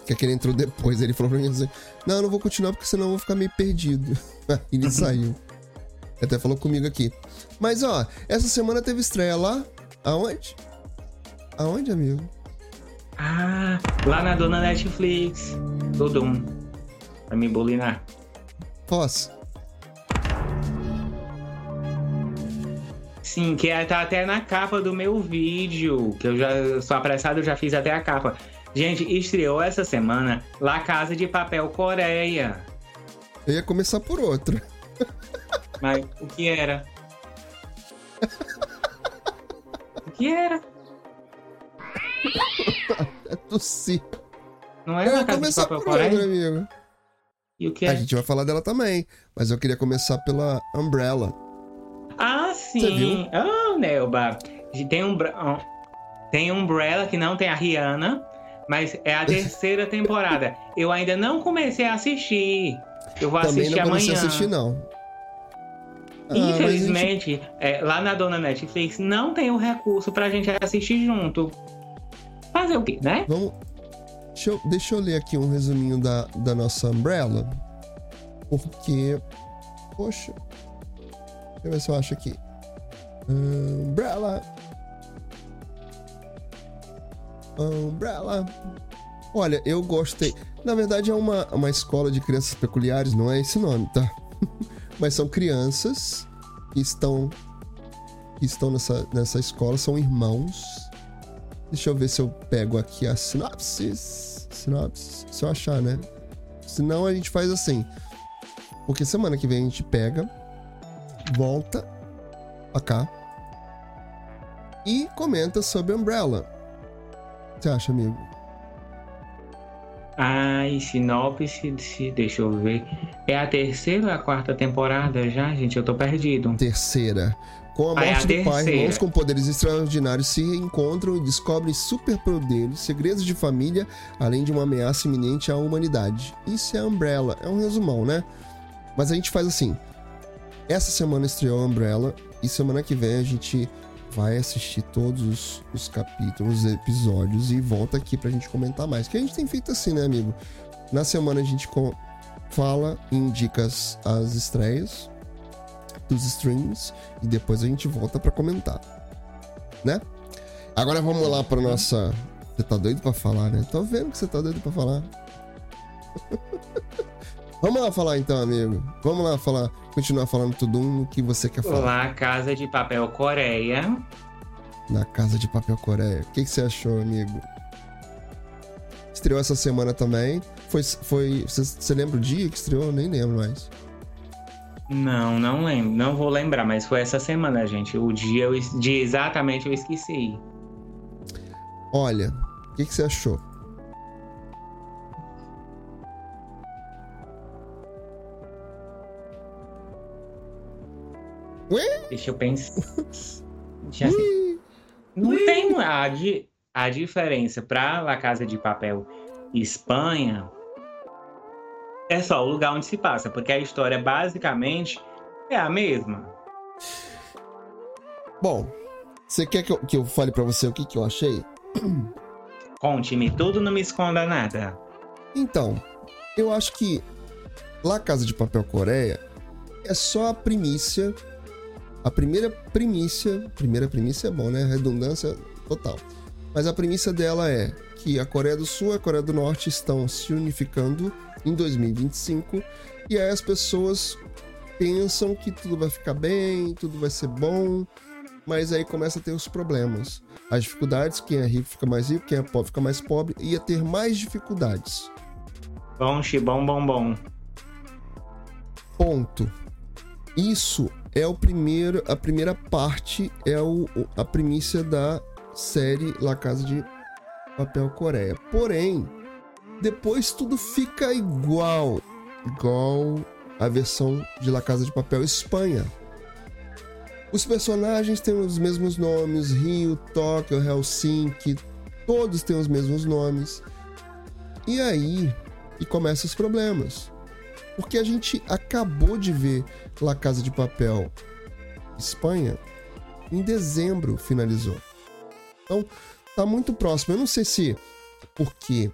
Que é que ele entrou depois. Ele falou pra mim assim: Não, eu não vou continuar porque senão eu vou ficar meio perdido. e ele saiu. Até falou comigo aqui. Mas ó, essa semana teve estreia lá. Aonde? Aonde, amigo? Ah, lá na dona Netflix. Do Doom. Pra me bolinar. Posso? Sim, que é, tá até na capa do meu vídeo. Que eu já sou apressado, eu já fiz até a capa. Gente, estreou essa semana La Casa de Papel Coreia. Eu ia começar por outra. Mas o que era? o que era? é tossir. Não é uma casa de papel Coreia? amigo. E o que é? A gente vai falar dela também, mas eu queria começar pela Umbrella. Ah, sim. Ah, Nelba. Tem um tem Umbrella que não tem a Rihanna, mas é a terceira temporada. Eu ainda não comecei a assistir. Eu vou também assistir não amanhã. assistir não. Ah, Infelizmente, gente... é, lá na dona Netflix não tem o recurso pra gente assistir junto. Fazer o quê, né? Vamos. Deixa eu, deixa eu ler aqui um resuminho da, da nossa Umbrella. Porque. Poxa. Deixa eu ver se eu acho aqui. Umbrella. Umbrella. Olha, eu gostei. Na verdade, é uma, uma escola de crianças peculiares, não é esse nome, tá? Mas são crianças que estão, que estão nessa, nessa escola, são irmãos Deixa eu ver se eu pego aqui a sinopse. Sinopse, se eu achar, né? Senão a gente faz assim. Porque semana que vem a gente pega, volta pra cá e comenta sobre Umbrella. O que você acha, amigo? Ai, sinopse, deixa eu ver. É a terceira ou a quarta temporada já, gente? Eu tô perdido. Terceira. Com a morte do pai, irmãos com poderes extraordinários se encontram e descobrem superpoderes, segredos de família, além de uma ameaça iminente à humanidade. Isso é Umbrella. É um resumão, né? Mas a gente faz assim. Essa semana estreou Umbrella e semana que vem a gente vai assistir todos os, os capítulos, os episódios e volta aqui pra gente comentar mais. Que a gente tem feito assim, né, amigo? Na semana a gente fala e indica as, as estreias dos streams e depois a gente volta para comentar, né? Agora vamos lá para nossa. Você tá doido para falar, né? Tô vendo que você tá doido para falar. vamos lá falar então, amigo. Vamos lá falar, continuar falando tudo um que você quer falar. Olá, Casa de Papel Coreia. Na Casa de Papel Coreia. O que, que você achou, amigo? Estreou essa semana também. Foi. foi você, lembra o dia que estreou? Eu nem lembro mais. Não, não lembro. Não vou lembrar, mas foi essa semana, gente. O dia, eu, dia exatamente eu esqueci. Olha, o que, que você achou? Ué? Deixa eu pensar. Já Não tem a, a diferença para La Casa de Papel Espanha é só o lugar onde se passa, porque a história basicamente é a mesma. Bom, você quer que eu, que eu fale para você o que, que eu achei? Conte-me tudo, não me esconda nada. Então, eu acho que La Casa de Papel Coreia é só a primícia. A primeira primícia. Primeira primícia é bom, né? Redundância total. Mas a premissa dela é que a Coreia do Sul e a Coreia do Norte estão se unificando em 2025 e aí as pessoas pensam que tudo vai ficar bem, tudo vai ser bom, mas aí começa a ter os problemas. As dificuldades, quem é rico fica mais rico, quem é pobre fica mais pobre, ia ter mais dificuldades. Bom, bom, bom, bom. Ponto. Isso é o primeiro, a primeira parte é o, a primícia da série La Casa de Papel Coreia. Porém, depois tudo fica igual, igual a versão de La Casa de Papel Espanha. Os personagens têm os mesmos nomes, Rio, Tóquio, Helsinki, todos têm os mesmos nomes. E aí, e começam os problemas. Porque a gente acabou de ver La Casa de Papel Espanha em dezembro finalizou. Então, tá muito próximo. Eu não sei se porque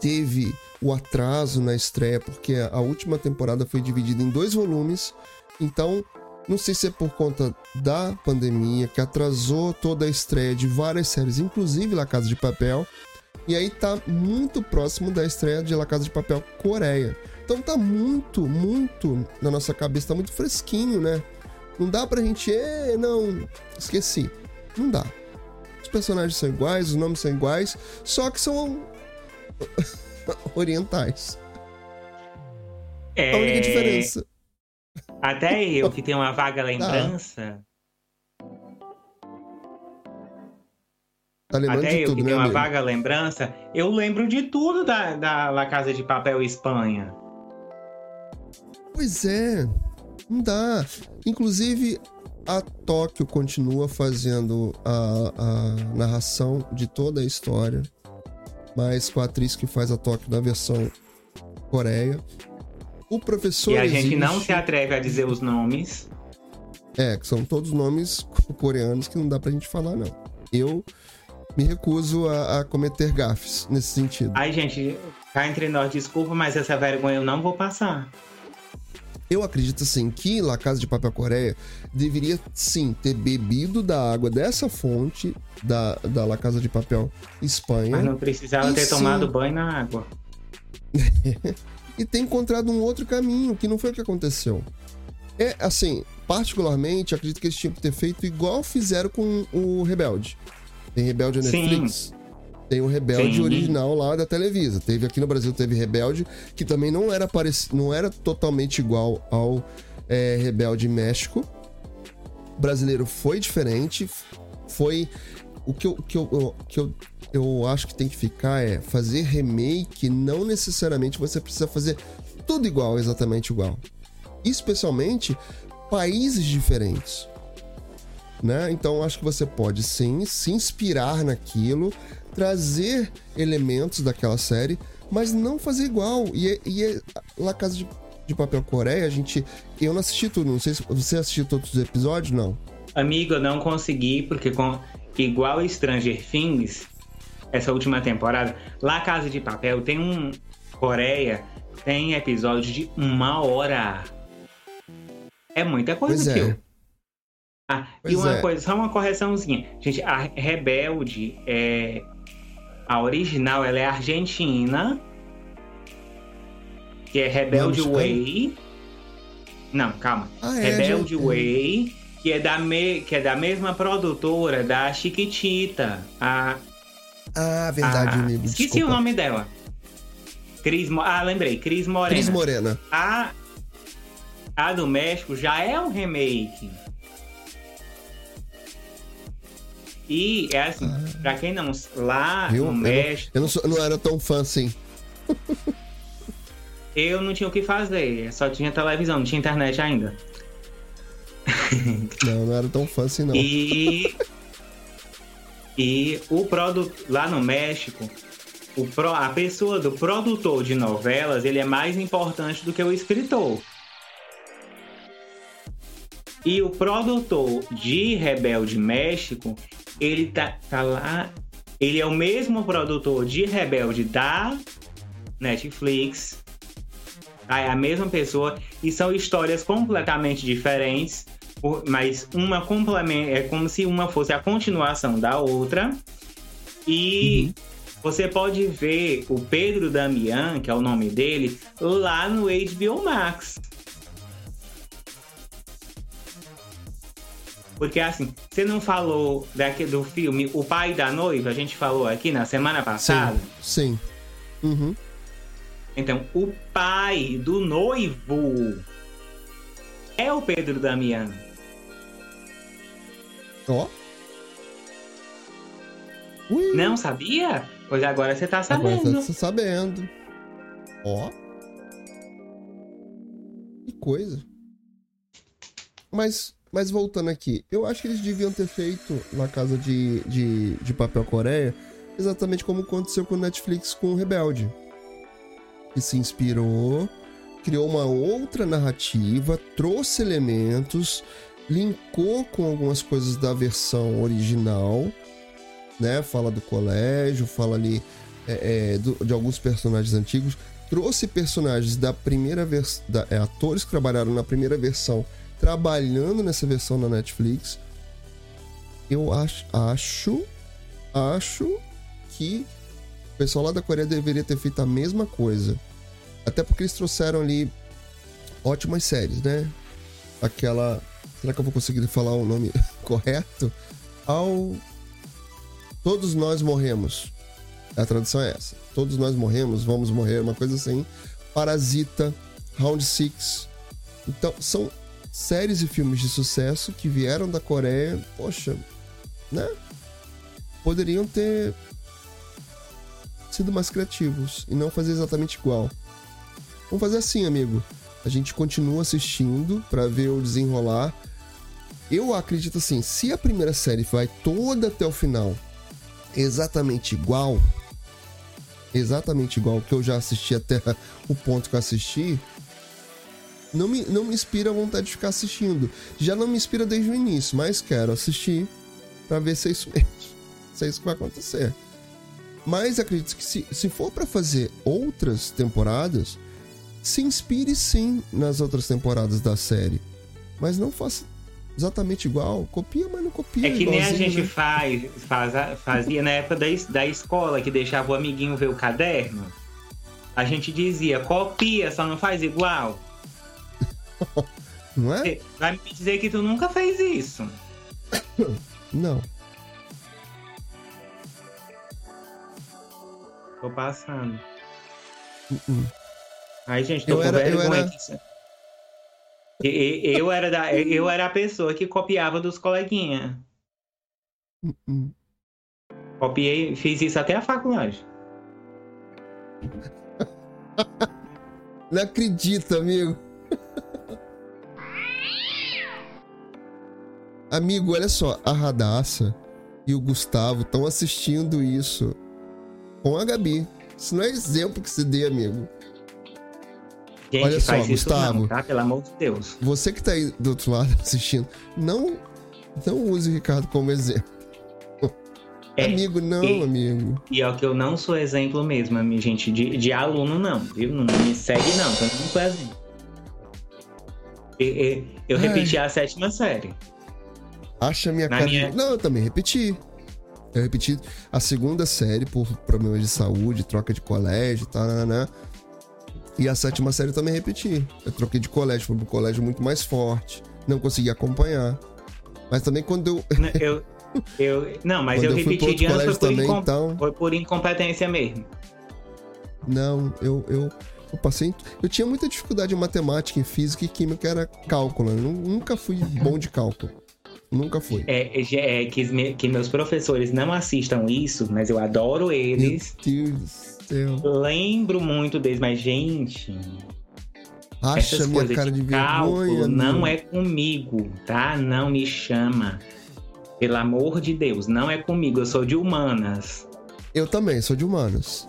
teve o atraso na estreia, porque a última temporada foi dividida em dois volumes. Então, não sei se é por conta da pandemia que atrasou toda a estreia de várias séries, inclusive La Casa de Papel. E aí tá muito próximo da estreia de La Casa de Papel Coreia. Então tá muito, muito na nossa cabeça, tá muito fresquinho, né? Não dá pra gente, é, não, esqueci. Não dá. Os personagens são iguais, os nomes são iguais, só que são orientais. É... A única diferença. Até eu, que tenho uma vaga lembrança. Tá Até eu, tudo, que né, tenho uma amigo? vaga lembrança, eu lembro de tudo da, da La Casa de Papel Espanha. Pois é, não dá. Inclusive, a Tóquio continua fazendo a, a narração de toda a história mas com a atriz que faz a Tóquio na versão Coreia. O professor. E a existe... gente não se atreve a dizer os nomes. É, que são todos nomes coreanos que não dá pra gente falar, não. Eu me recuso a, a cometer gafes nesse sentido. Ai, gente, cá entre nós, desculpa, mas essa vergonha eu não vou passar. Eu acredito assim que La Casa de Papel Coreia deveria sim ter bebido da água dessa fonte da, da La Casa de Papel Espanha. Mas não precisava ter sim... tomado banho na água. e ter encontrado um outro caminho, que não foi o que aconteceu. É assim, particularmente, acredito que eles tinham que ter feito igual fizeram com o Rebelde. Tem Rebelde na Netflix? Tem o Rebelde Sim. original lá da Televisa. Teve aqui no Brasil, teve Rebelde, que também não era, parec... não era totalmente igual ao é, Rebelde México. O brasileiro foi diferente. Foi. O que, eu, que, eu, que eu, eu acho que tem que ficar é fazer remake, não necessariamente você precisa fazer tudo igual, exatamente igual. Especialmente países diferentes. Né? Então acho que você pode sim se inspirar naquilo, trazer elementos daquela série, mas não fazer igual. E, é, e é, La Casa de, de, Papel Coreia, a gente. Eu não assisti tudo, não sei se você assistiu todos os episódios, não. Amigo, eu não consegui, porque com igual Stranger Things, essa última temporada, La Casa de Papel tem um. Coreia tem episódio de uma hora. É muita coisa, pois é. Ah, e uma é. coisa, só uma correçãozinha. Gente, a Rebelde é. A original ela é argentina. Que é Rebelde Não, Way. Não, calma. Ah, é, Rebelde. Way, que é, da me... que é da mesma produtora da Chiquitita. A... Ah, verdade, a... amigo. Esqueci desculpa. o nome dela. Cris. Ah, lembrei. Cris Morena. Cris Morena. A... a do México já é um remake. E é assim, pra quem não. Lá Ah. Viu? no Eu não- México, Eu não, sou- não era tão fã assim. eu não tinha o que fazer. Só tinha televisão, não tinha internet ainda. Não, não era tão fã assim, não. E. e o produto. Lá no México, o pro, a pessoa do produtor de novelas, ele é mais importante do que o escritor. E o produtor de Rebelde México, ele tá, tá lá. Ele é o mesmo produtor de Rebelde da Netflix. Tá? É a mesma pessoa. E são histórias completamente diferentes. Mas uma complementa. É como se uma fosse a continuação da outra. E você pode ver o Pedro Damian, que é o nome dele, lá no HBO Max. Porque assim, você não falou daqui, do filme O Pai da Noiva? A gente falou aqui na semana passada. Sim. Sim. Uhum. Então, o pai do noivo é o Pedro Damian. Ó. Ui, Não sabia? Pois agora você tá agora sabendo. tá tá sabendo. Ó. Que coisa. Mas, mas voltando aqui, eu acho que eles deviam ter feito na casa de, de, de Papel Coreia exatamente como aconteceu com o Netflix com o Rebelde. Que se inspirou, criou uma outra narrativa, trouxe elementos, linkou com algumas coisas da versão original, né? Fala do colégio, fala ali é, é, do- de alguns personagens antigos, trouxe personagens da primeira versão, atores que trabalharam na primeira versão, trabalhando nessa versão na Netflix. Eu acho, acho, acho que o pessoal lá da Coreia deveria ter feito a mesma coisa. Até porque eles trouxeram ali ótimas séries, né? Aquela. Será que eu vou conseguir falar o nome correto? Ao. Todos nós morremos. A tradução é essa. Todos nós morremos, vamos morrer, uma coisa assim. Parasita, Round Six. Então, são séries e filmes de sucesso que vieram da Coreia. Poxa, né? Poderiam ter sido mais criativos e não fazer exatamente igual. Vamos fazer assim, amigo. A gente continua assistindo pra ver o desenrolar. Eu acredito assim, se a primeira série vai toda até o final exatamente igual, exatamente igual que eu já assisti até o ponto que eu assisti, não me, não me inspira a vontade de ficar assistindo. Já não me inspira desde o início, mas quero assistir pra ver se é isso mesmo. Se é isso que vai acontecer. Mas acredito que se, se for pra fazer outras temporadas, se inspire sim nas outras temporadas da série. Mas não faça exatamente igual. Copia, mas não copia. É que nem a gente né? faz, faz- fazia na época da, da escola, que deixava o amiguinho ver o caderno. A gente dizia, copia, só não faz igual. Não é? Vai me dizer que tu nunca fez isso. Não. Tô passando. Uh-uh. Ai, gente, tô Eu com era- eu vergonha. era- disso. E- e- Eu era, da, eu era a pessoa que copiava dos coleguinhas. Uh-uh. Copiei, fiz isso até a faculdade. Não acredito, amigo. amigo, olha só. A Radassa e o Gustavo estão assistindo isso com a Gabi. Isso não é exemplo que se dê, amigo. Gente, Olha só, Gustavo. não, tá? Pelo amor de Deus. Você que tá aí do outro lado assistindo, não, não use o Ricardo como exemplo. É, amigo, não, e- amigo. E é o que eu não sou exemplo mesmo, minha gente, de, de aluno não, viu? Não me segue não, eu não sou exemplo. E- e- Eu Ai. repeti a sétima série. Acha minha Na cara. minha- Não, eu também repeti. Eu repeti a segunda série por problemas de saúde, troca de colégio, tá, né? E a sétima série eu também repeti. Eu troquei de colégio, fui pra um colégio muito mais forte. Não consegui acompanhar. Mas também quando eu. Né, Eu, eu, não, mas eu eu repeti pro de ano foi por, também, incom- então. foi por incompetência mesmo. Não, eu, eu, eu passei. Eu tinha muita dificuldade em matemática, em física e química, era cálculo. Eu nu- nunca fui bom de cálculo. Nunca fui. É, é, é que, que meus professores não assistam isso, mas eu adoro Meu eles. Deus do céu. Lembro muito deles, mas, gente, Acha essas minha coisas cara de de cálculo vergonha. não meu. é comigo, tá? Não me chama. Pelo amor de Deus, não é comigo. Eu sou de humanas. Eu também, sou de humanos.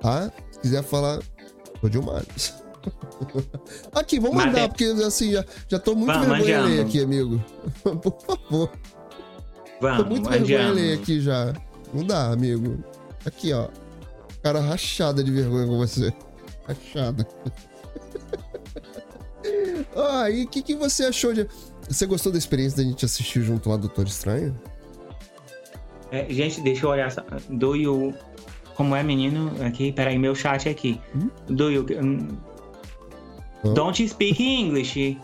Tá? Se quiser falar, sou de humanos. aqui, vamos Mas mandar, é- porque assim, já, já tô muito Vamos, vergonha ler aqui, amigo. Por favor. Tô Vamos, muito vergonha adianta. ler aqui já. Não dá, amigo. Aqui, ó. Cara rachada de vergonha com você. Rachada. ah, e o que, que você achou de. Você gostou da experiência da gente assistir junto lá Doutor Estranho? É, gente, deixa eu olhar. só. Do you. Como é, menino? Aqui, peraí, meu chat aqui. Hum? Do you. Hum? Don't speak English.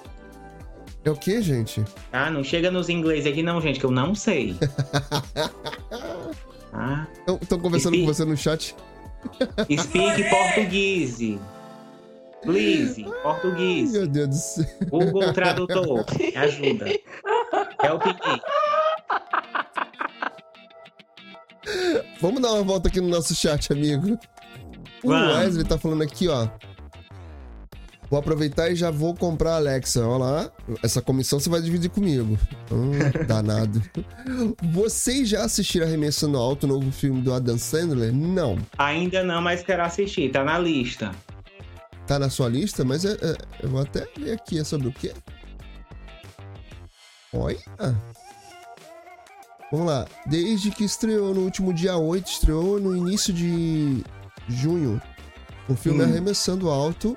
É o que, gente? Tá? Não chega nos inglês aqui, não, gente, que eu não sei. Tá? Estão conversando Speak. com você no chat? Speak português. Please, português. Meu Deus do céu. Google Tradutor, me ajuda. Help me. Vamos dar uma volta aqui no nosso chat, amigo. O. Wesley tá falando aqui, ó. Vou aproveitar e já vou comprar a Alexa. Olha lá. Essa comissão você vai dividir comigo. Hum, danado. Vocês já assistiram Arremessando Alto, o novo filme do Adam Sandler? Não. Ainda não, mas quero assistir, tá na lista. Tá na sua lista, mas é- é- eu vou até ver aqui. É sobre o quê? Olha. Vamos lá. Desde que estreou no último dia 8, estreou no início de junho. O filme Hum. Arremessando Alto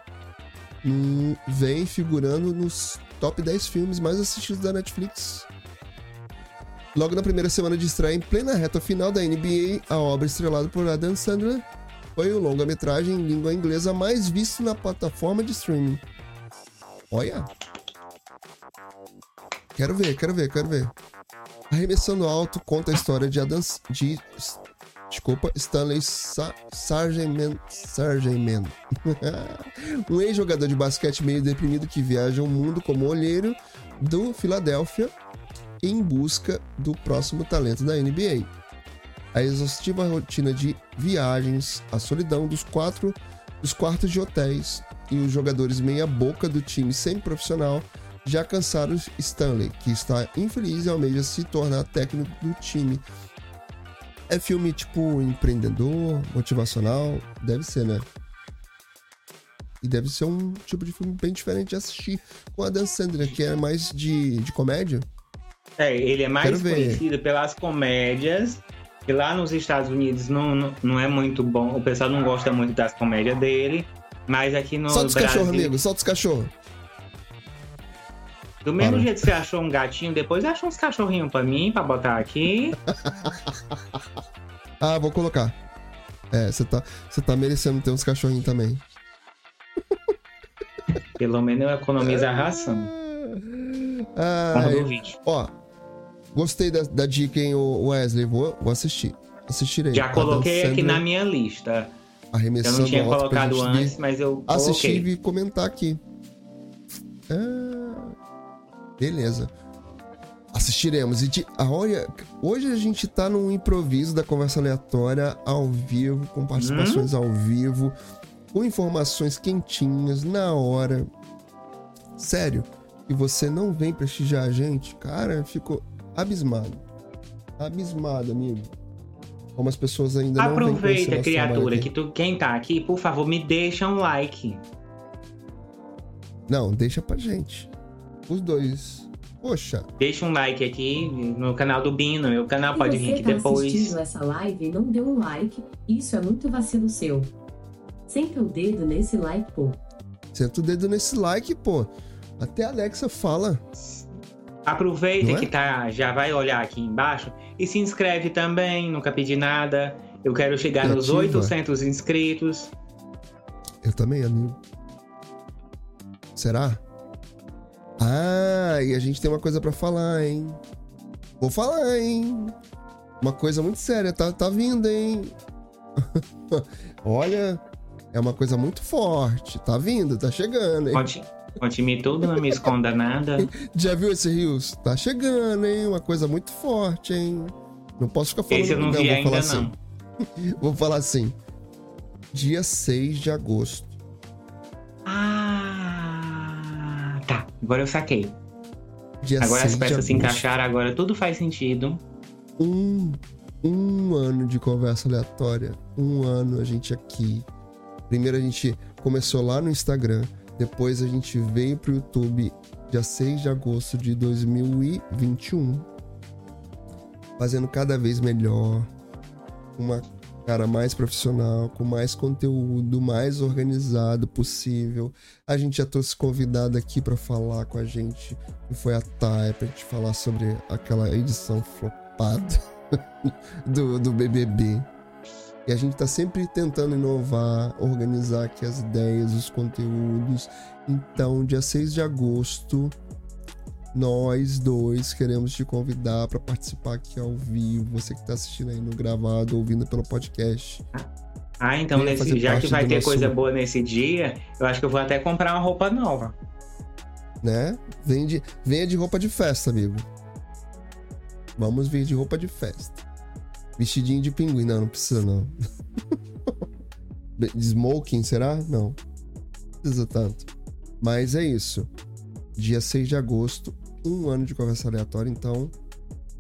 vem figurando nos top 10 filmes mais assistidos da Netflix. Logo na primeira semana de estreia, em plena reta final da NBA, a obra estrelada por Adam Sandler foi o longa-metragem em língua inglesa mais visto na plataforma de streaming. Olha! Quero ver, quero ver, quero ver. Arremessando Alto conta a história de Adam... De, desculpa, Stanley Sa. Sargentman. um ex-jogador de basquete meio deprimido que viaja o mundo como olheiro do Philadelphia em busca do próximo talento da NBA. A exaustiva rotina de viagens, a solidão dos quatro dos quartos de hotéis e os jogadores meia-boca do time semi-profissional já cansaram Stanley, que está infeliz e almeja se tornar técnico do time. É filme tipo empreendedor, motivacional, deve ser, né? E deve ser um tipo de filme bem diferente de assistir com a Dan Sandler, que é mais de, de comédia. É, ele é mais conhecido pelas comédias. Que lá nos Estados Unidos não, não, não é muito bom. O pessoal não gosta muito das comédias dele. Mas aqui no solta os Brasil. cachorros, amigo, solta os cachorros. Do mesmo Para. jeito que você achou um gatinho, depois acha uns cachorrinhos pra mim, pra botar aqui. Ah, vou colocar. É, você tá, você tá merecendo ter uns cachorrinhos também. Pelo menos eu economizo a ração. Ah, vídeo. ó, gostei da, da dica, hein, Wesley. Vou, vou assistir. Assistirei. Já Adam coloquei aqui na minha lista. Eu Arremessando não tinha colocado antes, mas eu coloquei. e comentar aqui. Ah, beleza. Assistiremos. E de, ah, olha, hoje a gente tá num improviso da conversa aleatória ao vivo, com participações ao vivo, com informações quentinhas, na hora. Sério. E você não vem prestigiar a gente, cara, eu fico abismado. Abismado, amigo. Como as pessoas ainda não Aproveita, criatura, que tu, quem tá aqui, por favor, me deixa um like. Não, deixa pra gente. Os dois. Poxa. Deixa um like aqui no canal do Bino. Meu canal Se pode você vir aqui tá depois. assistindo essa live e não deu um like, isso é muito vacilo seu. Senta o dedo nesse like, pô. Senta o dedo nesse like, pô. Até a Alexa fala. Aproveita é? que tá, já vai olhar aqui embaixo e se inscreve também. Nunca pedi nada. Eu quero chegar E nos ativa. 800 inscritos. Eu também, amigo. Será? Ah, e a gente tem uma coisa pra falar, hein? Vou falar, hein? Uma coisa muito séria, tá, tá vindo, hein? Olha, é uma coisa muito forte. Tá vindo, tá chegando, hein? Conte- Conte-me tudo, não me esconda nada. Já viu esse Rios? Tá chegando, hein? Uma coisa muito forte, hein? Não posso ficar falando Esse eu não não, vi vou ainda, falar assim. não. Vou falar assim. Dia 6 de agosto. Agora eu saquei. Dia Agora 6 as peças se encaixaram, agora tudo faz sentido. um, um ano de conversa aleatória. Um ano a gente aqui. Primeiro a gente começou lá no Instagram. Depois a gente veio pro YouTube dia 6 de agosto de 2021. Fazendo cada vez melhor. Uma cara mais profissional, com mais conteúdo, mais organizado possível. A gente já trouxe convidado aqui para falar com a gente, que foi a Thay, pra gente falar sobre aquela edição flopada do, do BBB. E a gente tá sempre tentando inovar, organizar aqui as ideias, os conteúdos. Então, dia 6 de agosto, nós dois queremos te convidar para participar aqui ao vivo. Você que tá assistindo aí no gravado, ouvindo pelo podcast. Ah, então Venha nesse, já que vai ter nosso- coisa boa nesse dia, eu acho que eu vou até comprar uma roupa nova. né? Vem de, venha de roupa de festa, amigo. Vamos vir de roupa de festa. Vestidinho de pinguim. Não, não precisa, não. Smoking, será? Não. Não precisa tanto. Mas é isso. Dia 6 de agosto, um ano de conversa aleatória, então.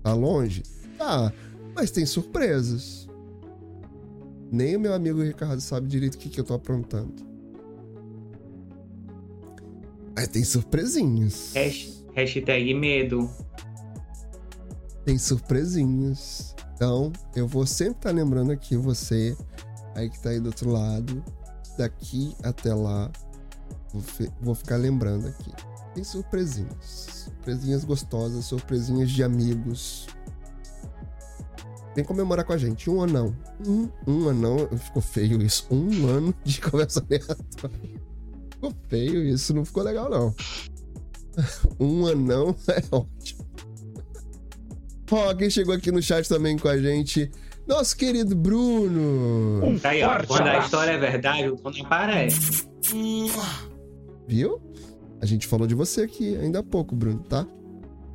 Tá longe? Tá. Mas tem surpresas. Nem o meu amigo Ricardo sabe direito o que, que eu tô aprontando. Mas tem surpresinhas. Hash- Hashtag medo. Tem surpresinhas. Então, eu vou sempre estar lembrando aqui você, aí que tá aí do outro lado, daqui até lá, vou, vou ficar lembrando aqui. Tem surpresinhas. Surpresinhas gostosas, surpresinhas de amigos. Vem comemorar com a gente. Um anão. Um, um anão. Ficou feio isso. Um ano de conversa aleatória. Ficou feio isso. Não ficou legal, não. Um anão é ótimo. Ó, quem chegou aqui no chat também com a gente, nosso querido Bruno. Tá aí, ó. Quando a história é verdade, o dono aparece. Viu? A gente falou de você aqui ainda há pouco, Bruno, tá?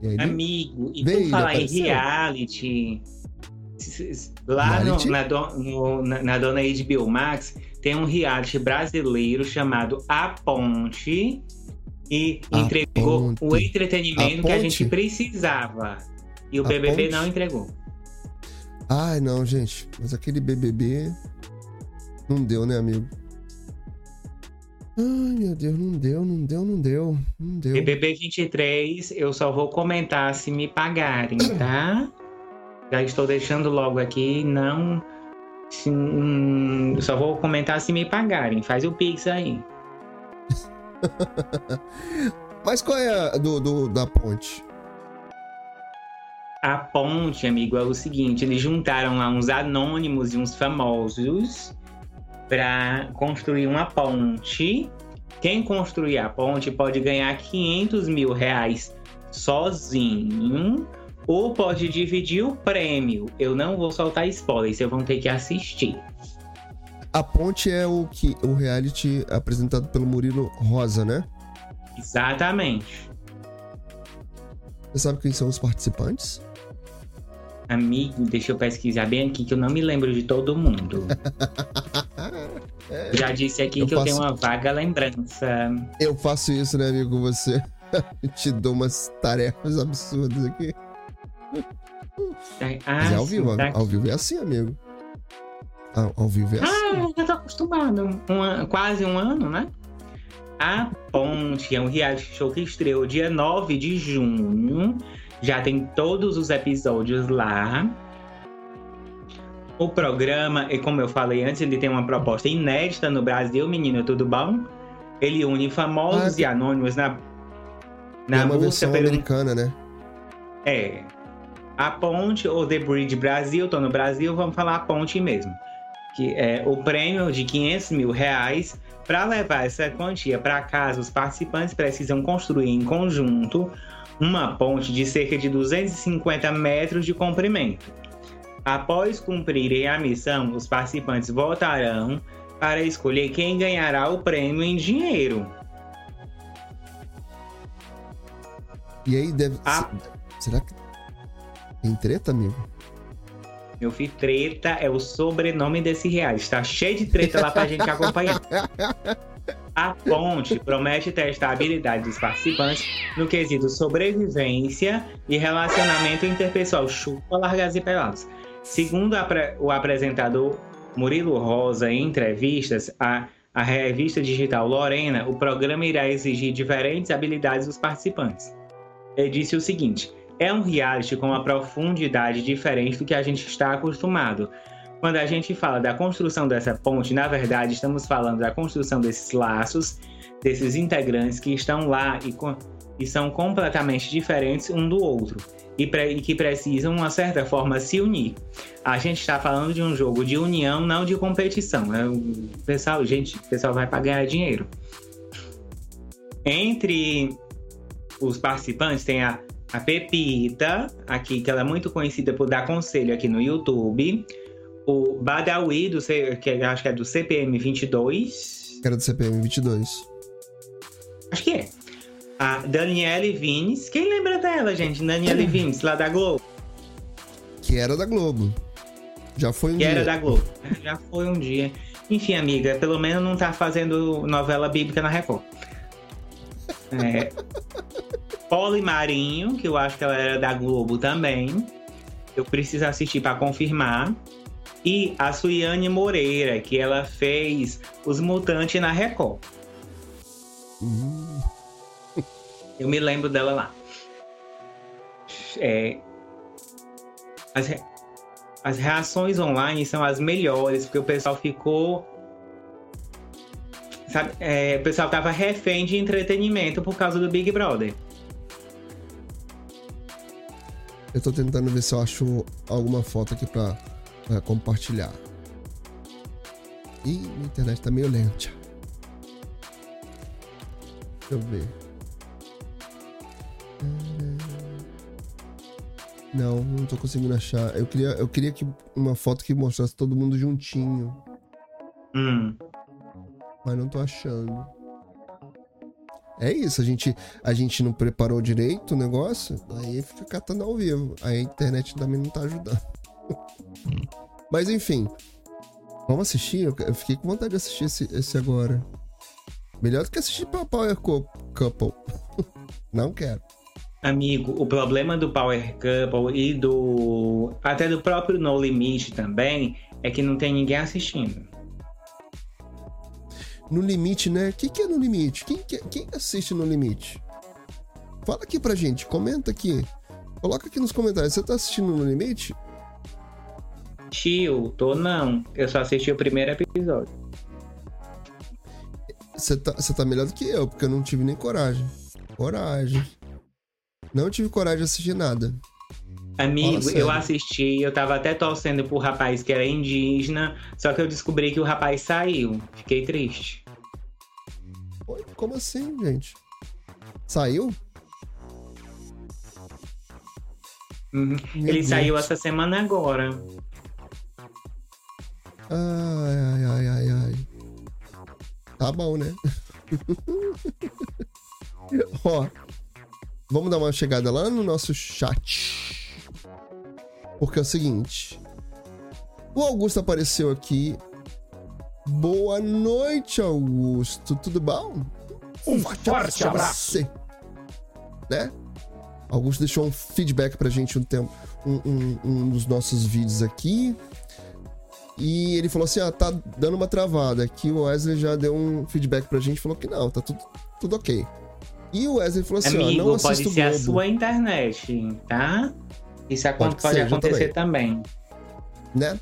Aí, Amigo, e Veio, por falar em reality, lá no- Reality? na, do- no- na- na dona HBO Max tem um reality brasileiro chamado A Ponte e A entregou Ponte. o entretenimento A que a gente precisava. E o A BBB Ponte? não entregou. Ai, não, gente. Mas aquele BBB não deu, né, amigo? Ai, meu Deus, não deu, não deu, não deu. Não deu. BBB 23, eu só vou comentar se me pagarem, tá? Já estou deixando logo aqui, não. se- hum, só vou comentar se me pagarem. Faz o Pix aí. Mas qual é a do, do- da ponte? A ponte, amigo, é o seguinte: eles juntaram lá uns anônimos e uns famosos para construir uma ponte. Quem construir a ponte pode ganhar 500 mil reais sozinho ou pode dividir o prêmio. Eu não vou soltar spoiler, vocês vão ter que assistir. A ponte é o que o reality apresentado pelo Murilo Rosa, né? Exatamente. Você sabe quem são os participantes? Amigo, deixa eu pesquisar bem aqui que eu não me lembro de todo mundo. Já disse aqui Eu que eu faço- tenho uma vaga lembrança. Eu faço isso, né, amigo, com você. Te dou umas tarefas absurdas aqui. Ah, Mas é ao vivo, tá ao vivo é assim, amigo. Ao, ao vivo é assim. Ah, eu já tô acostumado. Um quase um ano, né? A Ponte é um reality show que estreou dia 9 de junho. Já tem todos os episódios lá. O programa, e como eu falei antes, ele tem uma proposta inédita no Brasil, menino, tudo bom? Ele une famosos Ah, e anônimos na, É na uma busca pelo americana, né? é. A ponte ou The Bridge Brasil, tô no Brasil, vamos falar a ponte mesmo. Que é o prêmio de 500 mil reais. Para levar essa quantia para casa, os participantes precisam construir em conjunto uma ponte de cerca de 250 metros de comprimento. Após cumprirem a missão, os participantes votarão para escolher quem ganhará o prêmio em dinheiro. E aí deve. Ah. Será que tem treta, amigo? Meu filho, treta é o sobrenome desse reality. Está cheio de treta lá pra gente acompanhar. A ponte promete testar a habilidade dos participantes no quesito sobrevivência e relacionamento interpessoal. Chupa, largas e pelados. Segundo a o apresentador Murilo Rosa em entrevistas à, à revista digital Lorena, o programa irá exigir diferentes habilidades dos participantes. Ele disse o seguinte: é um reality com uma profundidade diferente do que a gente está acostumado. Quando a gente fala da construção dessa ponte, na verdade, estamos falando da construção desses laços, desses integrantes que estão lá e, e são completamente diferentes um do outro e, e que precisam, de uma certa forma, se unir. A gente está falando de um jogo de união, não de competição. É, o pessoal, gente, o pessoal vai para ganhar dinheiro. Entre os participantes tem a, a Pepita, aqui, que ela é muito conhecida por dar conselho aqui no YouTube. O Badawi, do, C- que eu acho que é do CPM 22. Que era do CPM 22. Acho que é. A Daniele Vines. Quem lembra dela, gente? Daniele Vines, lá da Globo. Que era da Globo. Já foi um Que dia. era da Globo. Já foi um dia. Enfim, amiga, pelo menos não tá fazendo novela bíblica na Record. É. Poli Marinho, que eu acho que ela era da Globo também. Eu preciso assistir para confirmar. E a Suiane Moreira, que ela fez Os Mutantes na Record. Hum, Eu me lembro dela lá. É, as, re- as reações online são as melhores, porque o pessoal ficou. Sabe, é, o pessoal tava refém de entretenimento por causa do Big Brother. eu tô tentando ver se eu acho alguma foto aqui pra, pra compartilhar. Ih, minha internet tá meio lenta. Deixa eu ver. Não, não tô conseguindo achar. Eu queria, eu queria que uma foto que mostrasse todo mundo juntinho, Hum. mas não tô achando. É isso, a gente, a gente não preparou direito o negócio, aí fica catando ao vivo. Aí a internet também não tá ajudando. Mas enfim, vamos assistir? Eu fiquei com vontade de assistir esse, esse agora. Melhor do que assistir Power Cou- Couple. Não quero. Amigo, o problema do Power Couple e do. até do próprio No Limite também é que não tem ninguém assistindo. No limite, né? O que, que é no limite? Quem, que- quem assiste no limite? Fala aqui pra gente, comenta aqui. Coloca aqui nos comentários. Você tá assistindo no limite? Tio, tô não. Eu só assisti o primeiro episódio. Você tá, você tá melhor do que eu, porque eu não tive nem coragem. Coragem. Não tive coragem de assistir nada. Amigo, eu assisti, eu tava até torcendo pro rapaz que era indígena, só que eu descobri que o rapaz saiu. Fiquei triste. Como assim, gente? Saiu? Uhum. Ele Deus. saiu essa semana agora. Ai, ai, ai, ai, ai. Tá bom, né? Ó, vamos dar uma chegada lá no nosso chat. Porque é o seguinte. O Augusto apareceu aqui. Boa noite, Augusto. Tudo bom? Um forte abraço. Você. Né? Augusto deixou um feedback pra gente um tempo, um, um, um dos nossos vídeos aqui. E ele falou assim: ah, tá dando uma travada. Aqui o Wesley já deu um feedback pra gente falou que não, tá tudo, tudo ok. E o Wesley falou assim: Amigo, ó, não pode ser a Globo. sua internet, tá? Isso Pode pode, acontecer também. né?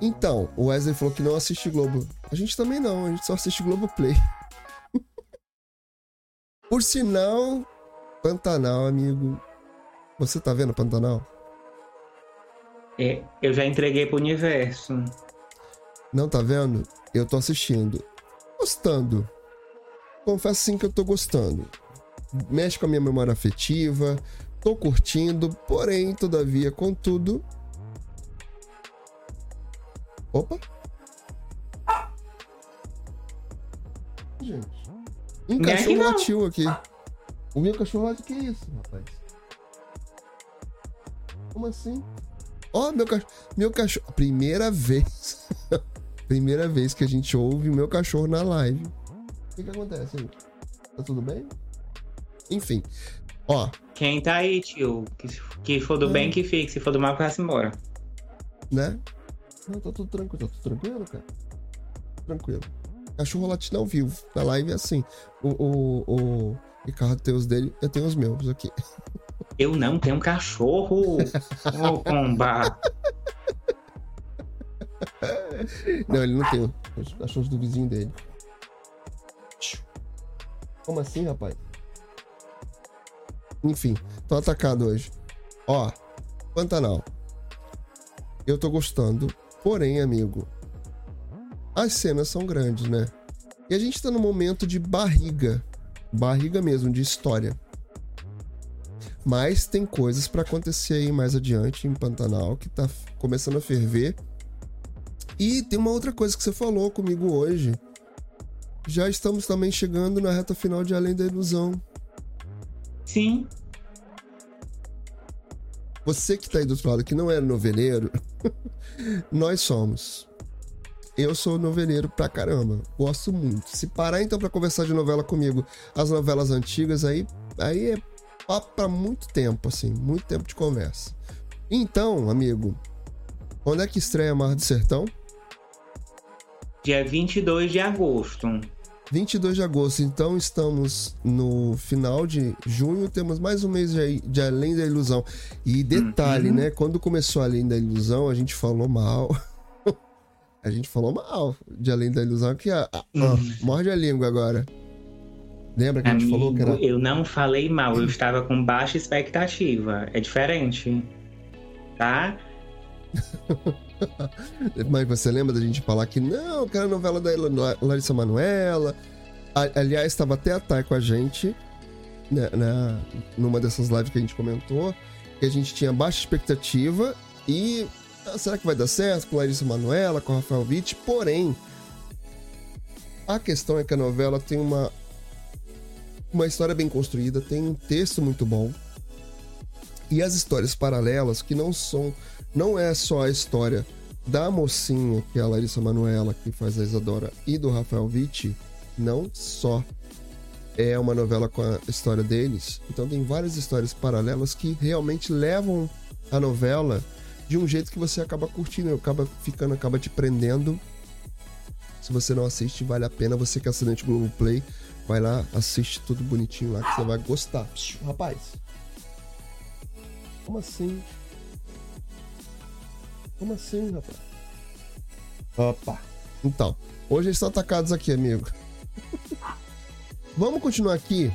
Então, o Wesley falou que não assiste Globo. A gente também não, a gente só assiste Globo Play. Por sinal, Pantanal, amigo. Você tá vendo Pantanal? É, Eu já entreguei pro universo. Não tá vendo? Eu tô assistindo. Gostando. Confesso sim que eu tô gostando. Mexe com a minha memória afetiva. Tô curtindo, porém, todavia, contudo. Opa! Gente. Um Não é cachorro não. latiu aqui. O meu cachorro latiu. Que isso, rapaz? Como assim? Ó, meu cachorro. Meu cachorro. Primeira vez. Primeira vez que a gente ouve o meu cachorro na live. O que, que acontece aí? Tá tudo bem? Enfim. Ó, Quem tá aí, tio? Que, que for do Hum. bem, que fique. Se for do mal, que vá-se embora. né? Não, tá tudo tranquilo. Tá tudo tranquilo, cara? Tranquilo. Cachorro latindo ao vivo. Na live é assim. O, o, o Ricardo tem os dele, eu tenho os meus aqui. Eu não tenho um cachorro. Ô, comba. Não, ele não tem os cachorros do vizinho dele. Como assim, rapaz? Enfim, tô atacado hoje. Ó, Pantanal. Eu tô gostando. Porém, amigo, as cenas são grandes, né? E a gente tá num momento de barriga. Barriga mesmo, de história. Mas tem coisas pra acontecer aí mais adiante em Pantanal que tá começando a ferver. E tem uma outra coisa que você falou comigo hoje. Já estamos também chegando na reta final de Além da Ilusão. Sim. Você que tá aí do outro lado, que não é noveleiro, nós somos. Eu sou noveleiro pra caramba. Gosto muito. Se parar então pra conversar de novela comigo, as novelas antigas, aí, aí é papo pra muito tempo, assim. Muito tempo de conversa. Então, amigo, quando é que estreia Mar do Sertão? Dia 22 de agosto. 22 de agosto, então estamos no final de junho, temos mais um mês de, de Além da Ilusão. E detalhe, Uhum. né? Quando começou Além da Ilusão, a gente falou mal. a gente falou mal de Além da Ilusão, que a, a- Uhum. ó, morde a língua agora. Lembra que a gente Amigo, falou que era. eu não falei mal, eu estava com baixa expectativa. É diferente. Tá? Mas você lembra da gente falar que não, era a novela da La- Larissa Manoela. A- aliás, estava até a Thay com a gente, né, né, numa dessas lives que a gente comentou, que a gente tinha baixa expectativa e ah, será que vai dar certo com Larissa Manoela, com Rafael Witt? Porém, a questão é que a novela tem uma uma história bem construída, tem um texto muito bom. E as histórias paralelas que não são não é só a história da mocinha, que é a Larissa Manoela, que faz a Isadora, e do Rafael Witt, não só é uma novela com a história deles. Então tem várias histórias paralelas que realmente levam a novela de um jeito que você acaba curtindo, acaba ficando, acaba te prendendo. Se você não assiste, vale a pena. Você que é assinante Globoplay, vai lá, assiste tudo bonitinho lá que você vai gostar. Rapaz, como assim? Como assim, rapaz? Opa. Então, hoje eles estão atacados aqui, amigo. Vamos continuar aqui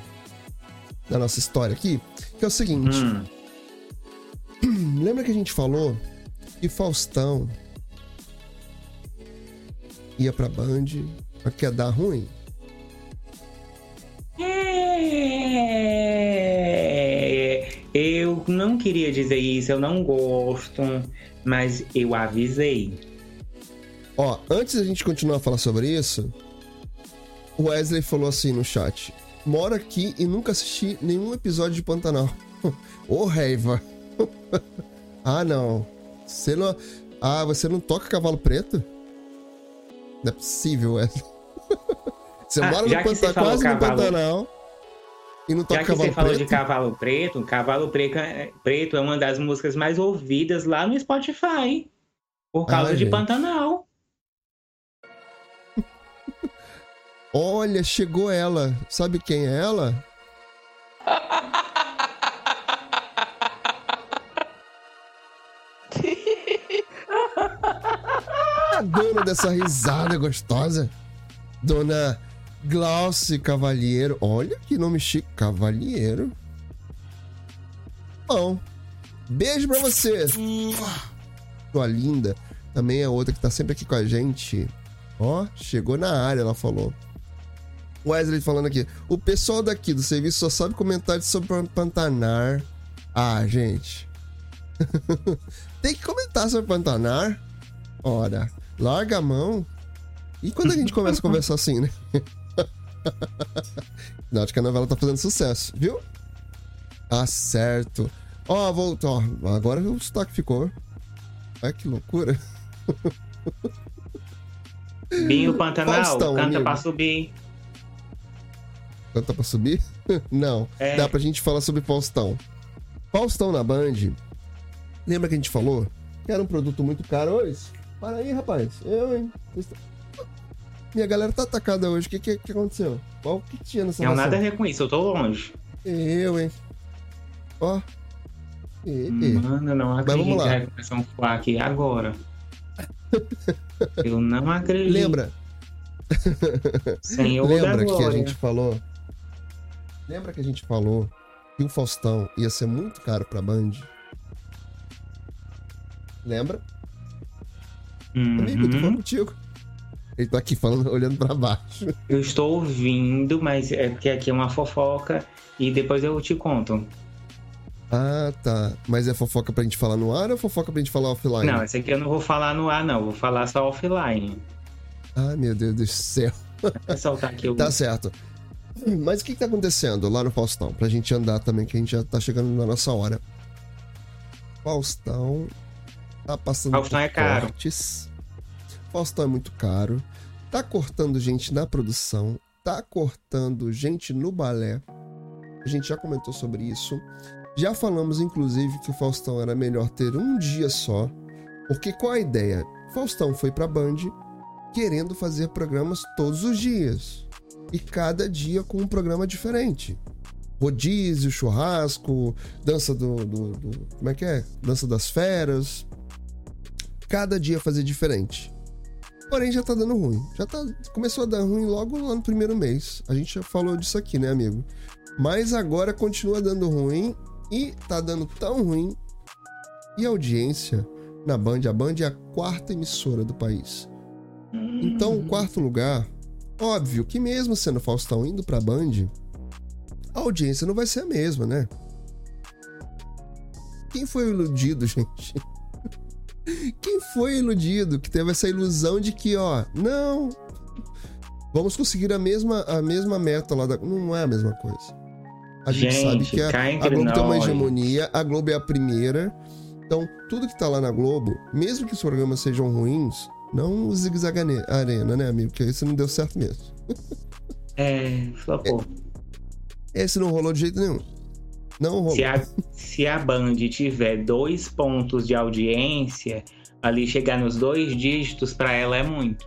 na nossa história aqui, que é o seguinte. Hum. Lembra que a gente falou que Faustão ia pra Band, mas quer dar ruim? É, Eu não queria dizer isso, eu não gosto, mas eu avisei. Ó, antes da gente continuar a falar sobre isso, o Wesley falou assim no chat: Moro aqui e nunca assisti nenhum episódio de Pantanal. Ô, Reiva. ah, não. Você não. Ah, você não toca cavalo preto? Não é possível, Wesley. você Ah, mora no Pantanal, quase no cavalo- Pantanal. E não toca Já que você falou de Cavalo Preto, Cavalo é, Preto é uma das músicas mais ouvidas lá no Spotify. Por ah, causa Ai, de gente. Pantanal. Olha, chegou ela. Sabe quem é ela? A dona dessa risada gostosa. Dona Glauce Cavalheiro. Olha que nome chique. Cavalheiro. Bom. Beijo pra você. Sua linda. Também é outra que tá sempre aqui com a gente. Ó, chegou na área, ela falou. Wesley falando aqui. O pessoal daqui do serviço só sabe comentários sobre Pantanar. Ah, gente. Tem que comentar sobre Pantanar. Ora, larga a mão. E quando a gente começa a conversar assim, né? Não, acho que a novela tá fazendo sucesso, viu? Ah, certo. Ó, oh, voltou. Agora o sotaque ficou. Ai, que loucura. Binho Pantanal, Faustão, canta amigo. pra subir. Canta pra subir? Não. É. Dá pra gente falar sobre Faustão. Faustão na Band. Lembra que a gente falou? Que era um produto muito caro hoje? Para aí, rapaz. Eu, hein? Minha galera tá atacada hoje. O que, que, que aconteceu? Qual que tinha nessa Não nada a ver com isso, eu tô longe. Eu, hein? Ó. E, Mano, não acredito que começar um falar aqui agora. eu não acredito. Lembra? Senhor Lembra que a gente falou? Lembra que a gente falou que o Faustão ia ser muito caro pra Band? Lembra? Uhum. Amigo, eu tô falando contigo. Ele tá aqui falando, olhando para baixo. Eu estou ouvindo, mas é porque aqui é uma fofoca e depois eu te conto. Ah, tá. Mas é fofoca pra gente falar no ar ou fofoca pra gente falar offline? Não, esse aqui eu não vou falar no ar, não. Vou falar só offline. Ah, meu Deus do céu. Vou soltar aqui o... Tá certo. Mas o que, que tá acontecendo lá no Faustão? Pra gente andar também, que a gente já tá chegando na nossa hora. Faustão tá passando Faustão é caro. cortes. Faustão é muito caro. Tá cortando gente na produção. Tá cortando gente no balé. A gente já comentou sobre isso. Já falamos, inclusive, que o Faustão era melhor ter um dia só. Porque qual a ideia? Faustão foi pra Band querendo fazer programas todos os dias e cada dia com um programa diferente. Rodízio, churrasco, dança do, do, do, Como é que é? Dança das feras. Cada dia fazer diferente. Porém, já tá dando ruim. Já tá. Começou a dar ruim logo lá no primeiro mês. A gente já falou disso aqui, né, amigo? Mas agora continua dando ruim e tá dando tão ruim. E a audiência na Band, a Band é a quarta emissora do país. Então, o quarto lugar Óbvio que mesmo sendo Faustão indo pra Band, a audiência não vai ser a mesma, né? Quem foi iludido, gente? Quem foi iludido que teve essa ilusão de que, ó, não, vamos conseguir a mesma, a mesma meta lá da. Não é a mesma coisa. A gente, gente sabe que a, a Globo nós. tem uma hegemonia, a Globo é a primeira. Então, tudo que tá lá na Globo, mesmo que os programas sejam ruins, não o Zig Zag Arena, né, amigo? Porque esse não deu certo mesmo. É, flopou. É, esse não rolou de jeito nenhum. Não rolou. Se a, se a Band tiver dois pontos de audiência, ali chegar nos dois dígitos, para ela é muito.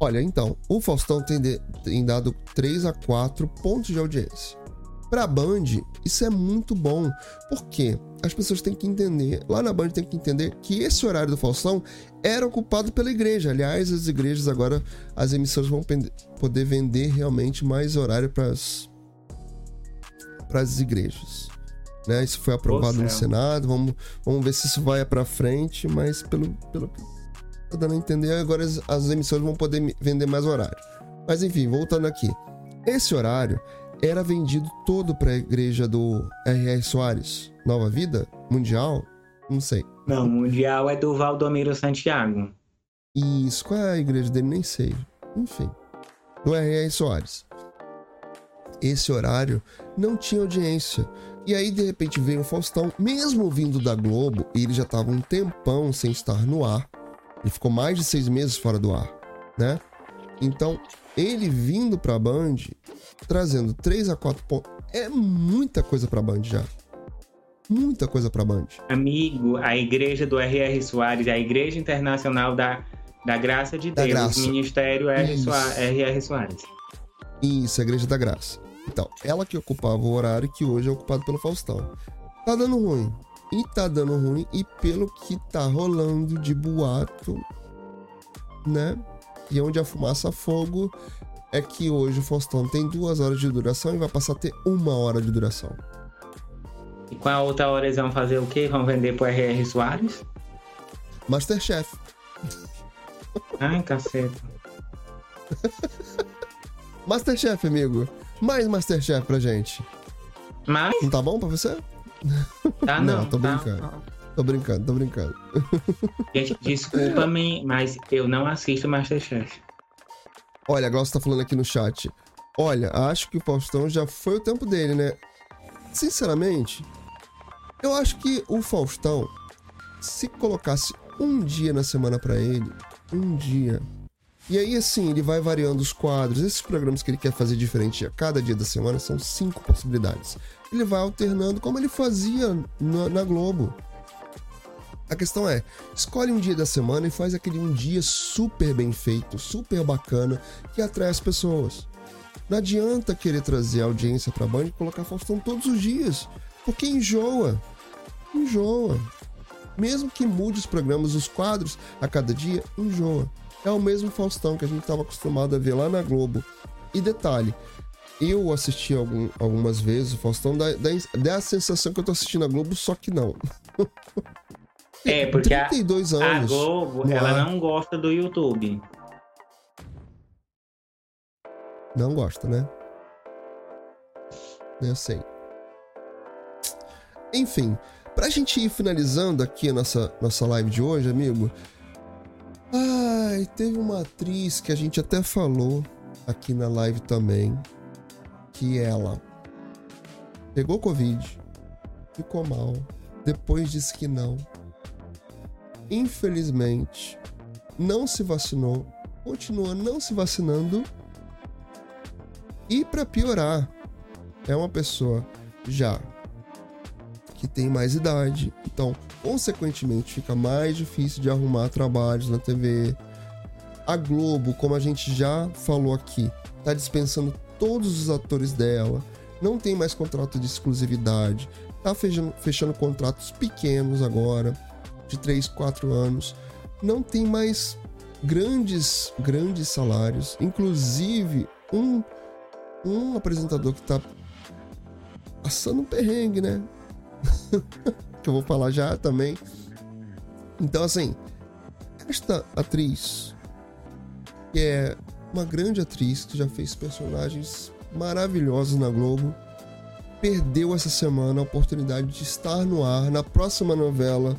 Olha, então, o Faustão tem, de, tem dado 3 a 4 pontos de audiência. Pra Band, isso é muito bom. Por quê? As pessoas têm que entender, lá na Band tem que entender que esse horário do Faustão era ocupado pela igreja. Aliás, as igrejas agora, as emissoras vão poder vender realmente mais horário para as igrejas. Né? Isso foi aprovado no Senado. Vamos, vamos ver se isso vai para frente, mas pelo, pelo que tá dando a entender, agora as, as emissoras vão poder vender mais horário. Mas enfim, voltando aqui. Esse horário era vendido todo para a igreja do R.R. Soares, Nova Vida, Mundial, não sei. Não, Mundial é do Valdomiro Santiago. Isso, qual é a igreja dele? Nem sei. Enfim, do R.R. Soares. Esse horário não tinha audiência. E aí, de repente, veio o Faustão, mesmo vindo da Globo, e ele já estava um tempão sem estar no ar. Ele ficou mais de seis meses fora do ar, né? Então, ele vindo pra Band, trazendo 3 a 4 pontos, é muita coisa pra Band já. Muita coisa pra Band. Amigo, a igreja do R.R. Soares, a igreja internacional da Da graça de Da Deus. graça. Ministério R.R. Soares. Isso, a Igreja da Graça. Então, ela que ocupava o horário que hoje é ocupado pelo Faustão. Tá dando ruim. E tá dando ruim, e pelo que tá rolando de boato, né? E onde a fumaça fogo é que hoje o Faustão tem duas horas de duração e vai passar a ter uma hora de duração. E com a outra hora eles vão fazer o quê? Vão vender pro R.R. Soares? Masterchef. Ai, caceta. Masterchef, amigo. Mais Masterchef pra gente. Mas, Não tá bom pra você? tá Não, não. tô tá. brincando. Tô brincando, tô brincando. Gente, desculpa-me, mas eu não assisto Masterchef. Olha, a Glaucia tá falando aqui no chat. Olha, acho que o Faustão já foi o tempo dele, né? Sinceramente, eu acho que o Faustão, se colocasse um dia na semana pra ele, um dia. E aí, assim, ele vai variando os quadros. Esses programas que ele quer fazer diferente a cada dia da semana são cinco possibilidades. Ele vai alternando como ele fazia na, na Globo. A questão é, escolhe um dia da semana e faz aquele um dia super bem feito, super bacana, que atrai as pessoas. Não adianta querer trazer audiência pra Band e colocar Faustão todos os dias, porque enjoa. Enjoa. Mesmo que mude os programas, os quadros a cada dia, enjoa. É o mesmo Faustão que a gente estava acostumado a ver lá na Globo. E detalhe, eu assisti algum- algumas vezes o Faustão, dá, dá, dá a sensação que eu tô assistindo a Globo, só que não. É, porque a, 32 a anos. Globo, ela ar. não gosta do YouTube. Não gosta, né? Eu sei. Enfim, pra gente ir finalizando aqui a nossa, nossa live de hoje, amigo. Ai, teve uma atriz que a gente até falou aqui na live também. Que ela pegou Covid, ficou mal, depois disse que não. Infelizmente, não se vacinou, continua não se vacinando e pra piorar, é uma pessoa já que tem mais idade, então, consequentemente, fica mais difícil de arrumar trabalhos na TV. A Globo, como a gente já falou aqui, tá dispensando todos os atores dela, não tem mais contrato de exclusividade, tá fechando, fechando contratos pequenos agora, de 3, 4 anos, não tem mais grandes, grandes salários, inclusive um um apresentador que tá passando um perrengue, né? que eu vou falar já também. Então, assim, esta atriz, que é uma grande atriz que já fez personagens maravilhosos na Globo, perdeu essa semana a oportunidade de estar no ar na próxima novela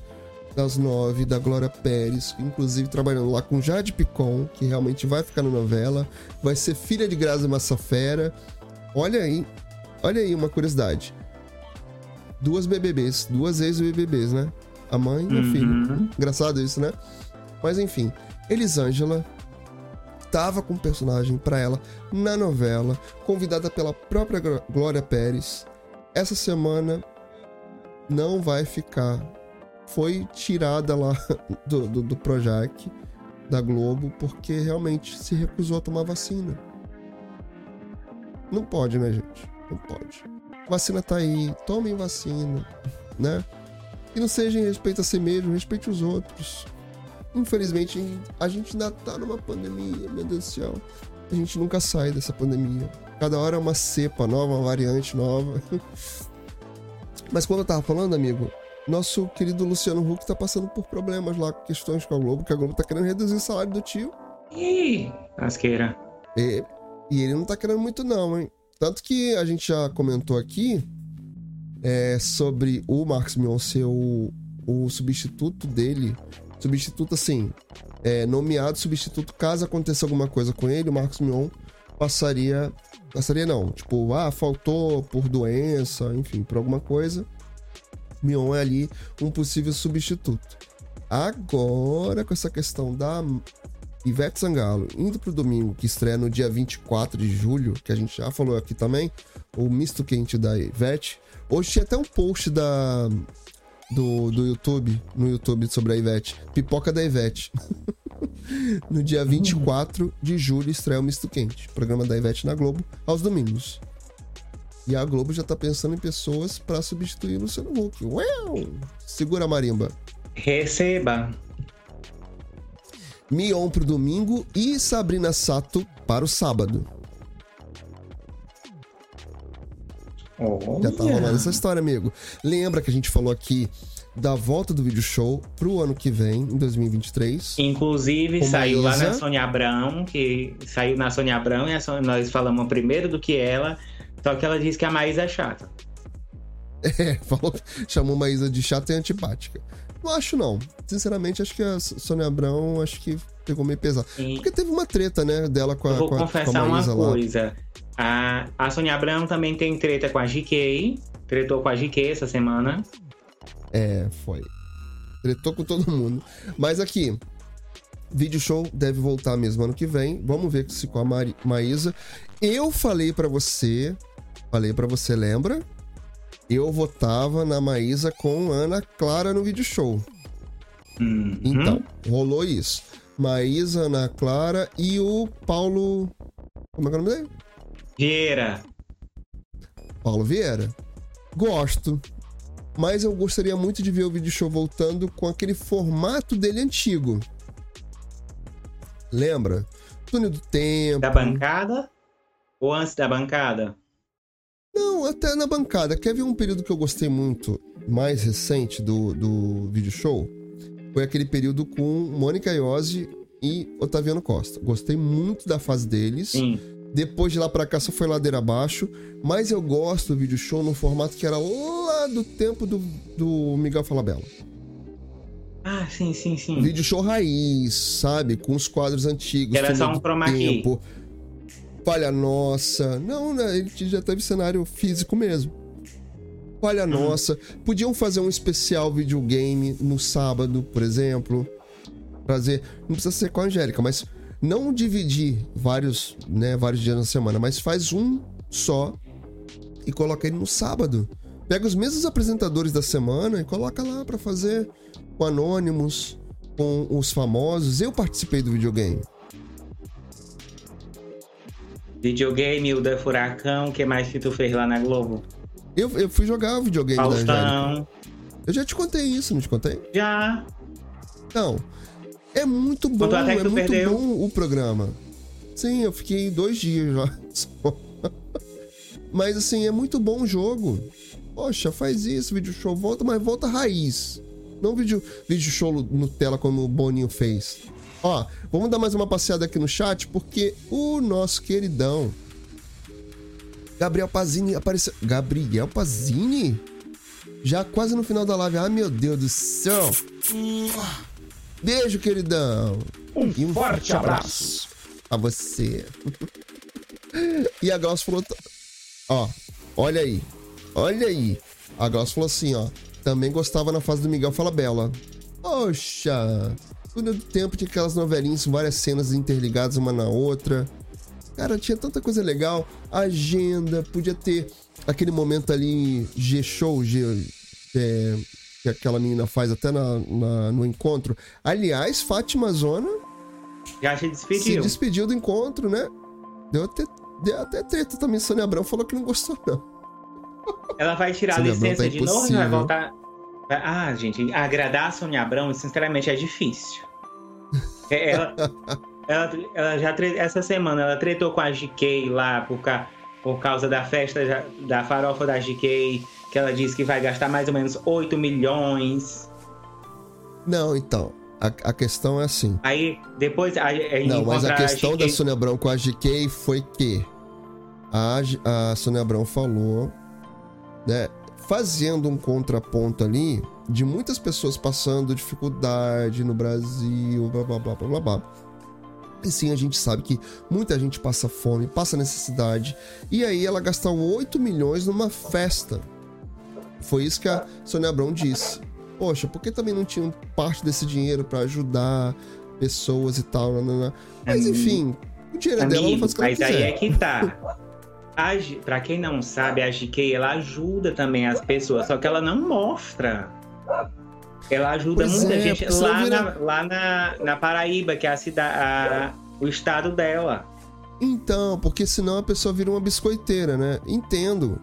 das nove da Glória Pérez, inclusive trabalhando lá com Jade Picon, que realmente vai ficar na novela, vai ser filha de Grazi Massafera. Olha aí, olha aí uma curiosidade. Duas BBBs, duas ex-BBBs, né? A mãe e o filho. Uhum. Engraçado isso, né? Mas enfim, Elisângela tava com um personagem pra ela na novela, convidada pela própria Glória Pérez. Essa semana não vai ficar. Foi tirada lá do, do, do Projac, da Globo, porque realmente se recusou a tomar vacina. Não pode, né, gente? Não pode. Vacina tá aí, tomem vacina, né? E não seja em respeito a si mesmo, respeite os outros. Infelizmente, a gente ainda tá numa pandemia, meu Deus do céu. A gente nunca sai dessa pandemia. Cada hora é uma cepa nova, uma variante nova. Mas quando eu tava falando, amigo, nosso querido Luciano Huck tá passando por problemas lá, questões com a Globo, que a Globo tá querendo reduzir o salário do tio. Ih, asqueira. E, e ele não tá querendo muito, não, hein? Tanto que a gente já comentou aqui é, sobre o Marcos Mion ser o, o substituto dele. Substituto, assim, é, nomeado substituto caso aconteça alguma coisa com ele, o Marcos Mion passaria. Passaria não, tipo, ah, faltou por doença, enfim, por alguma coisa. Mion é ali um possível substituto. Agora, com essa questão da Ivete Sangalo indo pro domingo, que estreia no dia 24 de julho, que a gente já falou aqui também, o misto quente da Ivete. Hoje tinha até um post da do, do YouTube, no YouTube sobre a Ivete. Pipoca da Ivete. No dia 24 de julho estreia o Misto Quente, programa da Ivete na Globo, aos domingos. E a Globo já tá pensando em pessoas para substituir o Luciano Huck. Uau! Segura a marimba. Receba. Mion pro domingo e Sabrina Sato para o sábado. Olha. Já tá rolando essa história, amigo. Lembra que a gente falou aqui da volta do vídeo show pro ano que vem, em 2023. Inclusive, saiu lá na Sônia Abrão, que saiu na Sônia Abrão e Sônia- nós falamos primeiro do que ela. Só que ela disse que a Maísa é chata. É, falou, chamou Maísa de chata e antipática. Não acho, não. Sinceramente, acho que a Sônia Abrão, acho que pegou meio pesado. E Porque teve uma treta, né, dela com a, eu vou com a, com confessar uma Maísa lá. coisa. A, a Sônia Abrão também tem treta com a GK. Tretou com a GK essa semana. É, foi. Tretou com todo mundo. Mas aqui, vídeo show deve voltar mesmo ano que vem. Vamos ver se com a Mari, Maísa. Eu falei pra você, falei pra você, lembra? Eu votava na Maísa com Ana Clara no vídeo show. Uhum. Então, rolou isso. Maísa, Ana Clara e o Paulo. Como é que é o nome dele? Vieira. Paulo Vieira. Gosto. Mas eu gostaria muito de ver o vídeo show voltando com aquele formato dele antigo. Lembra? Túnel do Tempo. Da bancada? Ou antes da bancada? Não, até na bancada. Quer ver um período que eu gostei muito, mais recente do, do vídeo show? Foi aquele período com Mônica Iose e Otaviano Costa. Gostei muito da fase deles. Sim. Depois de lá pra cá só foi ladeira abaixo. Mas eu gosto do vídeo show no formato que era lá do tempo do, do Miguel Falabella. Ah, sim, sim, sim. Vídeo show raiz, sabe? Com os quadros antigos. Que era só um chroma key. Falha Nossa. Não, né? Ele já teve cenário físico mesmo. Falha Nossa. Podiam fazer um especial videogame no sábado, por exemplo. Trazer. Não precisa ser com a Angélica, mas não dividir vários, né, vários dias na semana, mas faz um só e coloca ele no sábado. Pega os mesmos apresentadores da semana e coloca lá pra fazer com anônimos, com os famosos. Eu participei do videogame. Videogame, o da Furacão, o que mais que tu fez lá na Globo? Eu, eu fui jogar o videogame da Angélica. Faustão. Eu já te contei isso, não te contei? Já. Não. É muito bom, Contou até que é muito perdeu. bom o programa. Sim, eu fiquei dois dias só. Mas assim, é muito bom o jogo. Poxa, faz isso, vídeo show, volta, mas volta raiz. Não vídeo, vídeo show Nutella como o Boninho fez. Ó, vamos dar mais uma passeada aqui no chat, porque o nosso queridão Gabriel Pazini apareceu. Gabriel Pazini? Já quase no final da live. Ah, meu Deus do céu. Beijo, queridão. Um E um forte abraço. a você. E a Glaucia falou. Ó, olha aí. Olha aí. A Glaucia falou assim, ó. Também gostava na fase do Miguel Falabella. Poxa. Túnel do tempo tinha aquelas novelinhas, várias cenas interligadas uma na outra. Cara, tinha tanta coisa legal. Agenda, podia ter aquele momento ali, G-Show, G, é, que aquela menina faz até na, na- no encontro. Aliás, Fátima Zona Já se se despediu. despediu do encontro, né? Deu até, deu até treta também. Sônia Abrão falou que não gostou, não. Ela vai tirar a licença tá de novo e vai voltar. Ah, gente, agradar a Sônia Abrão, sinceramente, é difícil. É, Ela, ela, ela já essa semana ela tretou com a GK lá por, ca- por causa da festa da- da farofa da GK, que ela disse que vai gastar mais ou menos 8 milhões. Não, então. A, a questão é assim. Aí depois a, a Não, mas a questão da GK Sônia Abrão com a GK foi que a, a Sônia Abrão falou, né? Fazendo um contraponto ali de muitas pessoas passando dificuldade no Brasil, blá blá blá blá blá blá. E sim, a gente sabe que muita gente passa fome, passa necessidade. E aí ela gastou 8 milhões numa festa. Foi isso que a Sônia Abrão disse. Poxa, por que também não tinham parte desse dinheiro pra ajudar pessoas e tal? nananã? Mas Amigo. enfim, o dinheiro é dela, ela Amigo, faz o que ela mas aí quiser. é que tá. A, G- pra quem não sabe, a GK ela ajuda também as pessoas, só que ela não mostra. Ela ajuda pois muita é, gente. Lá, vira... na, lá na, na Paraíba, que é a cidade, o estado dela. Então, porque senão a pessoa vira uma biscoiteira, né? Entendo.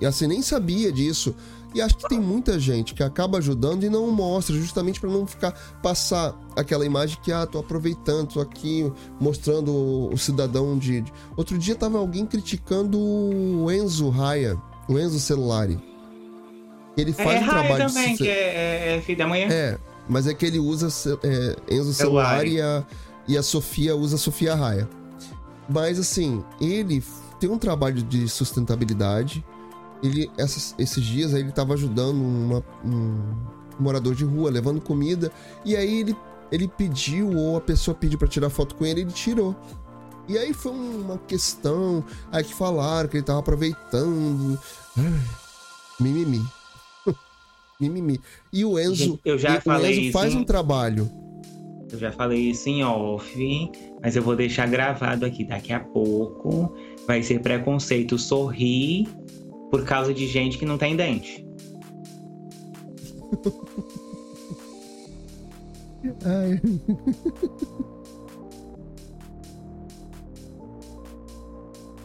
E assim, nem sabia disso. E acho que tem muita gente que acaba ajudando e não mostra, justamente para não ficar passar aquela imagem que, ah, tô aproveitando, tô aqui mostrando o, cidadão de. Outro dia tava alguém criticando o Enzo Raya, o Enzo Celulari. Ele faz é, um trabalho. também, de... que é, é, é filho da manhã. É, mas é que ele usa é, Enzo Celulari e a, e a Sofia usa Sofia Raya. Mas assim, ele tem um trabalho de sustentabilidade ele essas, esses dias aí ele estava ajudando uma, um morador de rua, levando comida, e aí ele, ele pediu, ou a pessoa pediu para tirar foto com ele, ele tirou. E aí foi uma questão, aí que falaram que ele tava aproveitando. Mimimi. mimimi. E o Enzo, eu já falei o Enzo faz um trabalho. Eu já falei isso em off, mas eu vou deixar gravado aqui daqui a pouco. Vai ser preconceito sorrir por causa de gente que não tem dente. Ai.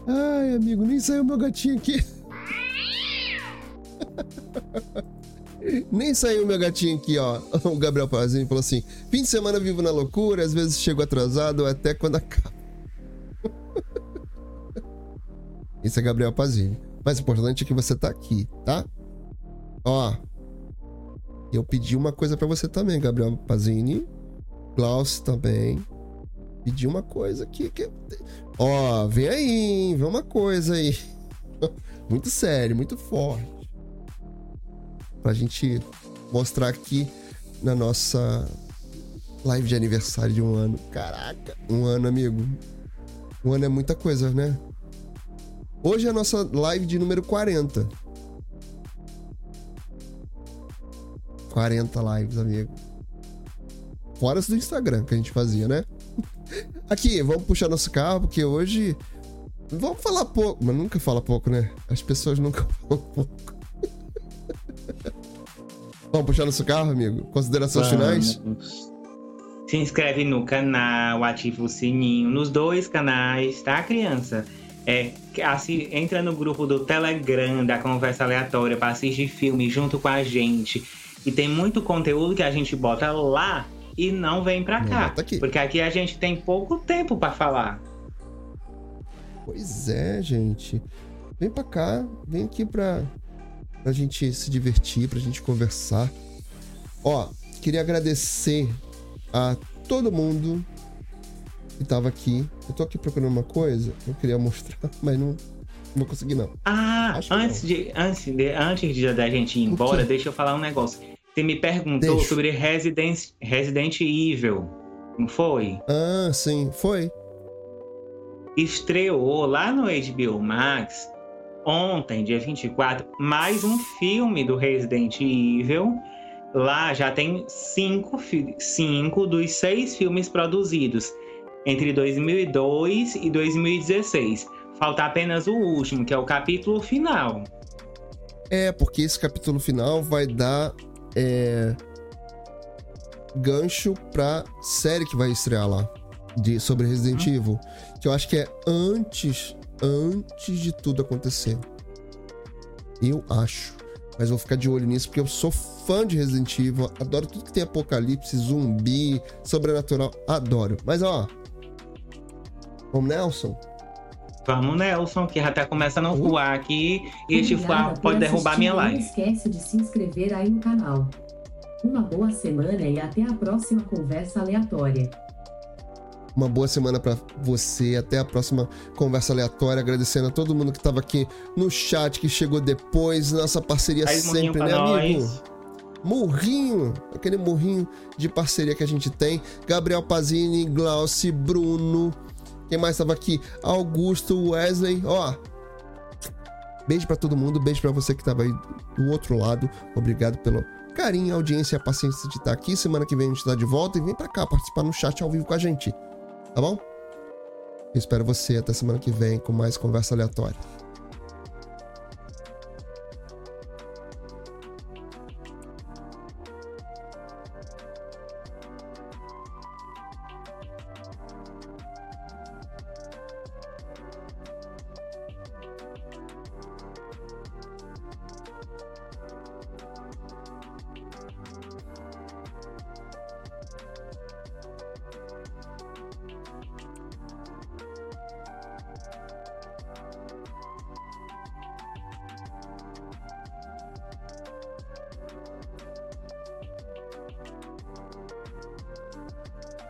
Ai, amigo, nem saiu meu gatinho aqui. Nem saiu meu gatinho aqui, ó. O Gabriel Pazinho falou assim: fim de semana vivo na loucura, às vezes chego atrasado até quando acaba. Isso é Gabriel Pazinho. Mas o importante é que você tá aqui, tá? Ó. Eu pedi uma coisa para você também, Gabriel Pazini. Klaus também. Pedi uma coisa aqui. Que... Ó, vem aí, hein? Vem uma coisa aí. muito sério, muito forte. Pra gente mostrar aqui na nossa live de aniversário de um ano. Caraca, um ano, amigo. Um ano é muita coisa, né? Hoje é a nossa live de número 40. 40 lives, amigo. Fora as do Instagram que a gente fazia, né? Aqui, vamos puxar nosso carro, porque hoje. Vamos falar pouco, mas nunca fala pouco, né? As pessoas nunca falam pouco. vamos puxar nosso carro, amigo? Considerações vamos. finais? Se inscreve no canal, ativa o sininho nos dois canais, tá, criança? É, assim, entra no grupo do Telegram da Conversa Aleatória para assistir filme junto com a gente. E tem muito conteúdo que a gente bota lá e não vem para cá. Aqui. Porque aqui a gente tem pouco tempo para falar. Pois é, gente. Vem para cá, vem aqui pra, pra gente se divertir, pra gente conversar. Ó, queria agradecer a todo mundo que tava aqui. Eu tô aqui procurando uma coisa, eu queria mostrar, mas não, não vou conseguir não. Ah, antes não. de, antes de antes de da gente ir embora, deixa eu falar um negócio. Você me perguntou sobre Resident, Resident Evil, não foi? Ah, sim, foi. Estreou lá no HBO Max ontem, dia 24, mais um filme do Resident Evil. Lá já tem cinco, cinco dos seis filmes produzidos entre 2002 e 2016. Falta apenas o último, que é o capítulo final. É, porque esse capítulo final vai dar é, gancho pra série que vai estrear lá de, sobre Resident hum. Evil. Que eu acho que é antes, antes de tudo acontecer. Eu acho. Mas vou ficar de olho nisso porque eu sou fã de Resident Evil. Adoro tudo que tem apocalipse, zumbi, sobrenatural. Adoro. Mas ó, Vamos, Nelson? Vamos, Nelson, que já tá começando a voar aqui e este voar pode derrubar minha live. Não esquece de se inscrever aí no canal. Uma boa semana e até a próxima conversa aleatória. Uma boa semana para você, até a próxima conversa aleatória. Agradecendo a todo mundo que estava aqui no chat, que chegou depois. Nossa parceria Aí, sempre, né, amigo? Nós. Murrinho, aquele murrinho de parceria que a gente tem. Gabriel Pazini, Glauci, Bruno, quem mais estava aqui? Augusto, Wesley, ó. Beijo para todo mundo, beijo para você que estava aí do outro lado. Obrigado pelo carinho, audiência e a paciência de estar aqui. Semana que vem a gente está de volta e vem para cá participar no chat ao vivo com a gente. Tá bom? Eu espero você até semana que vem com mais conversa aleatória.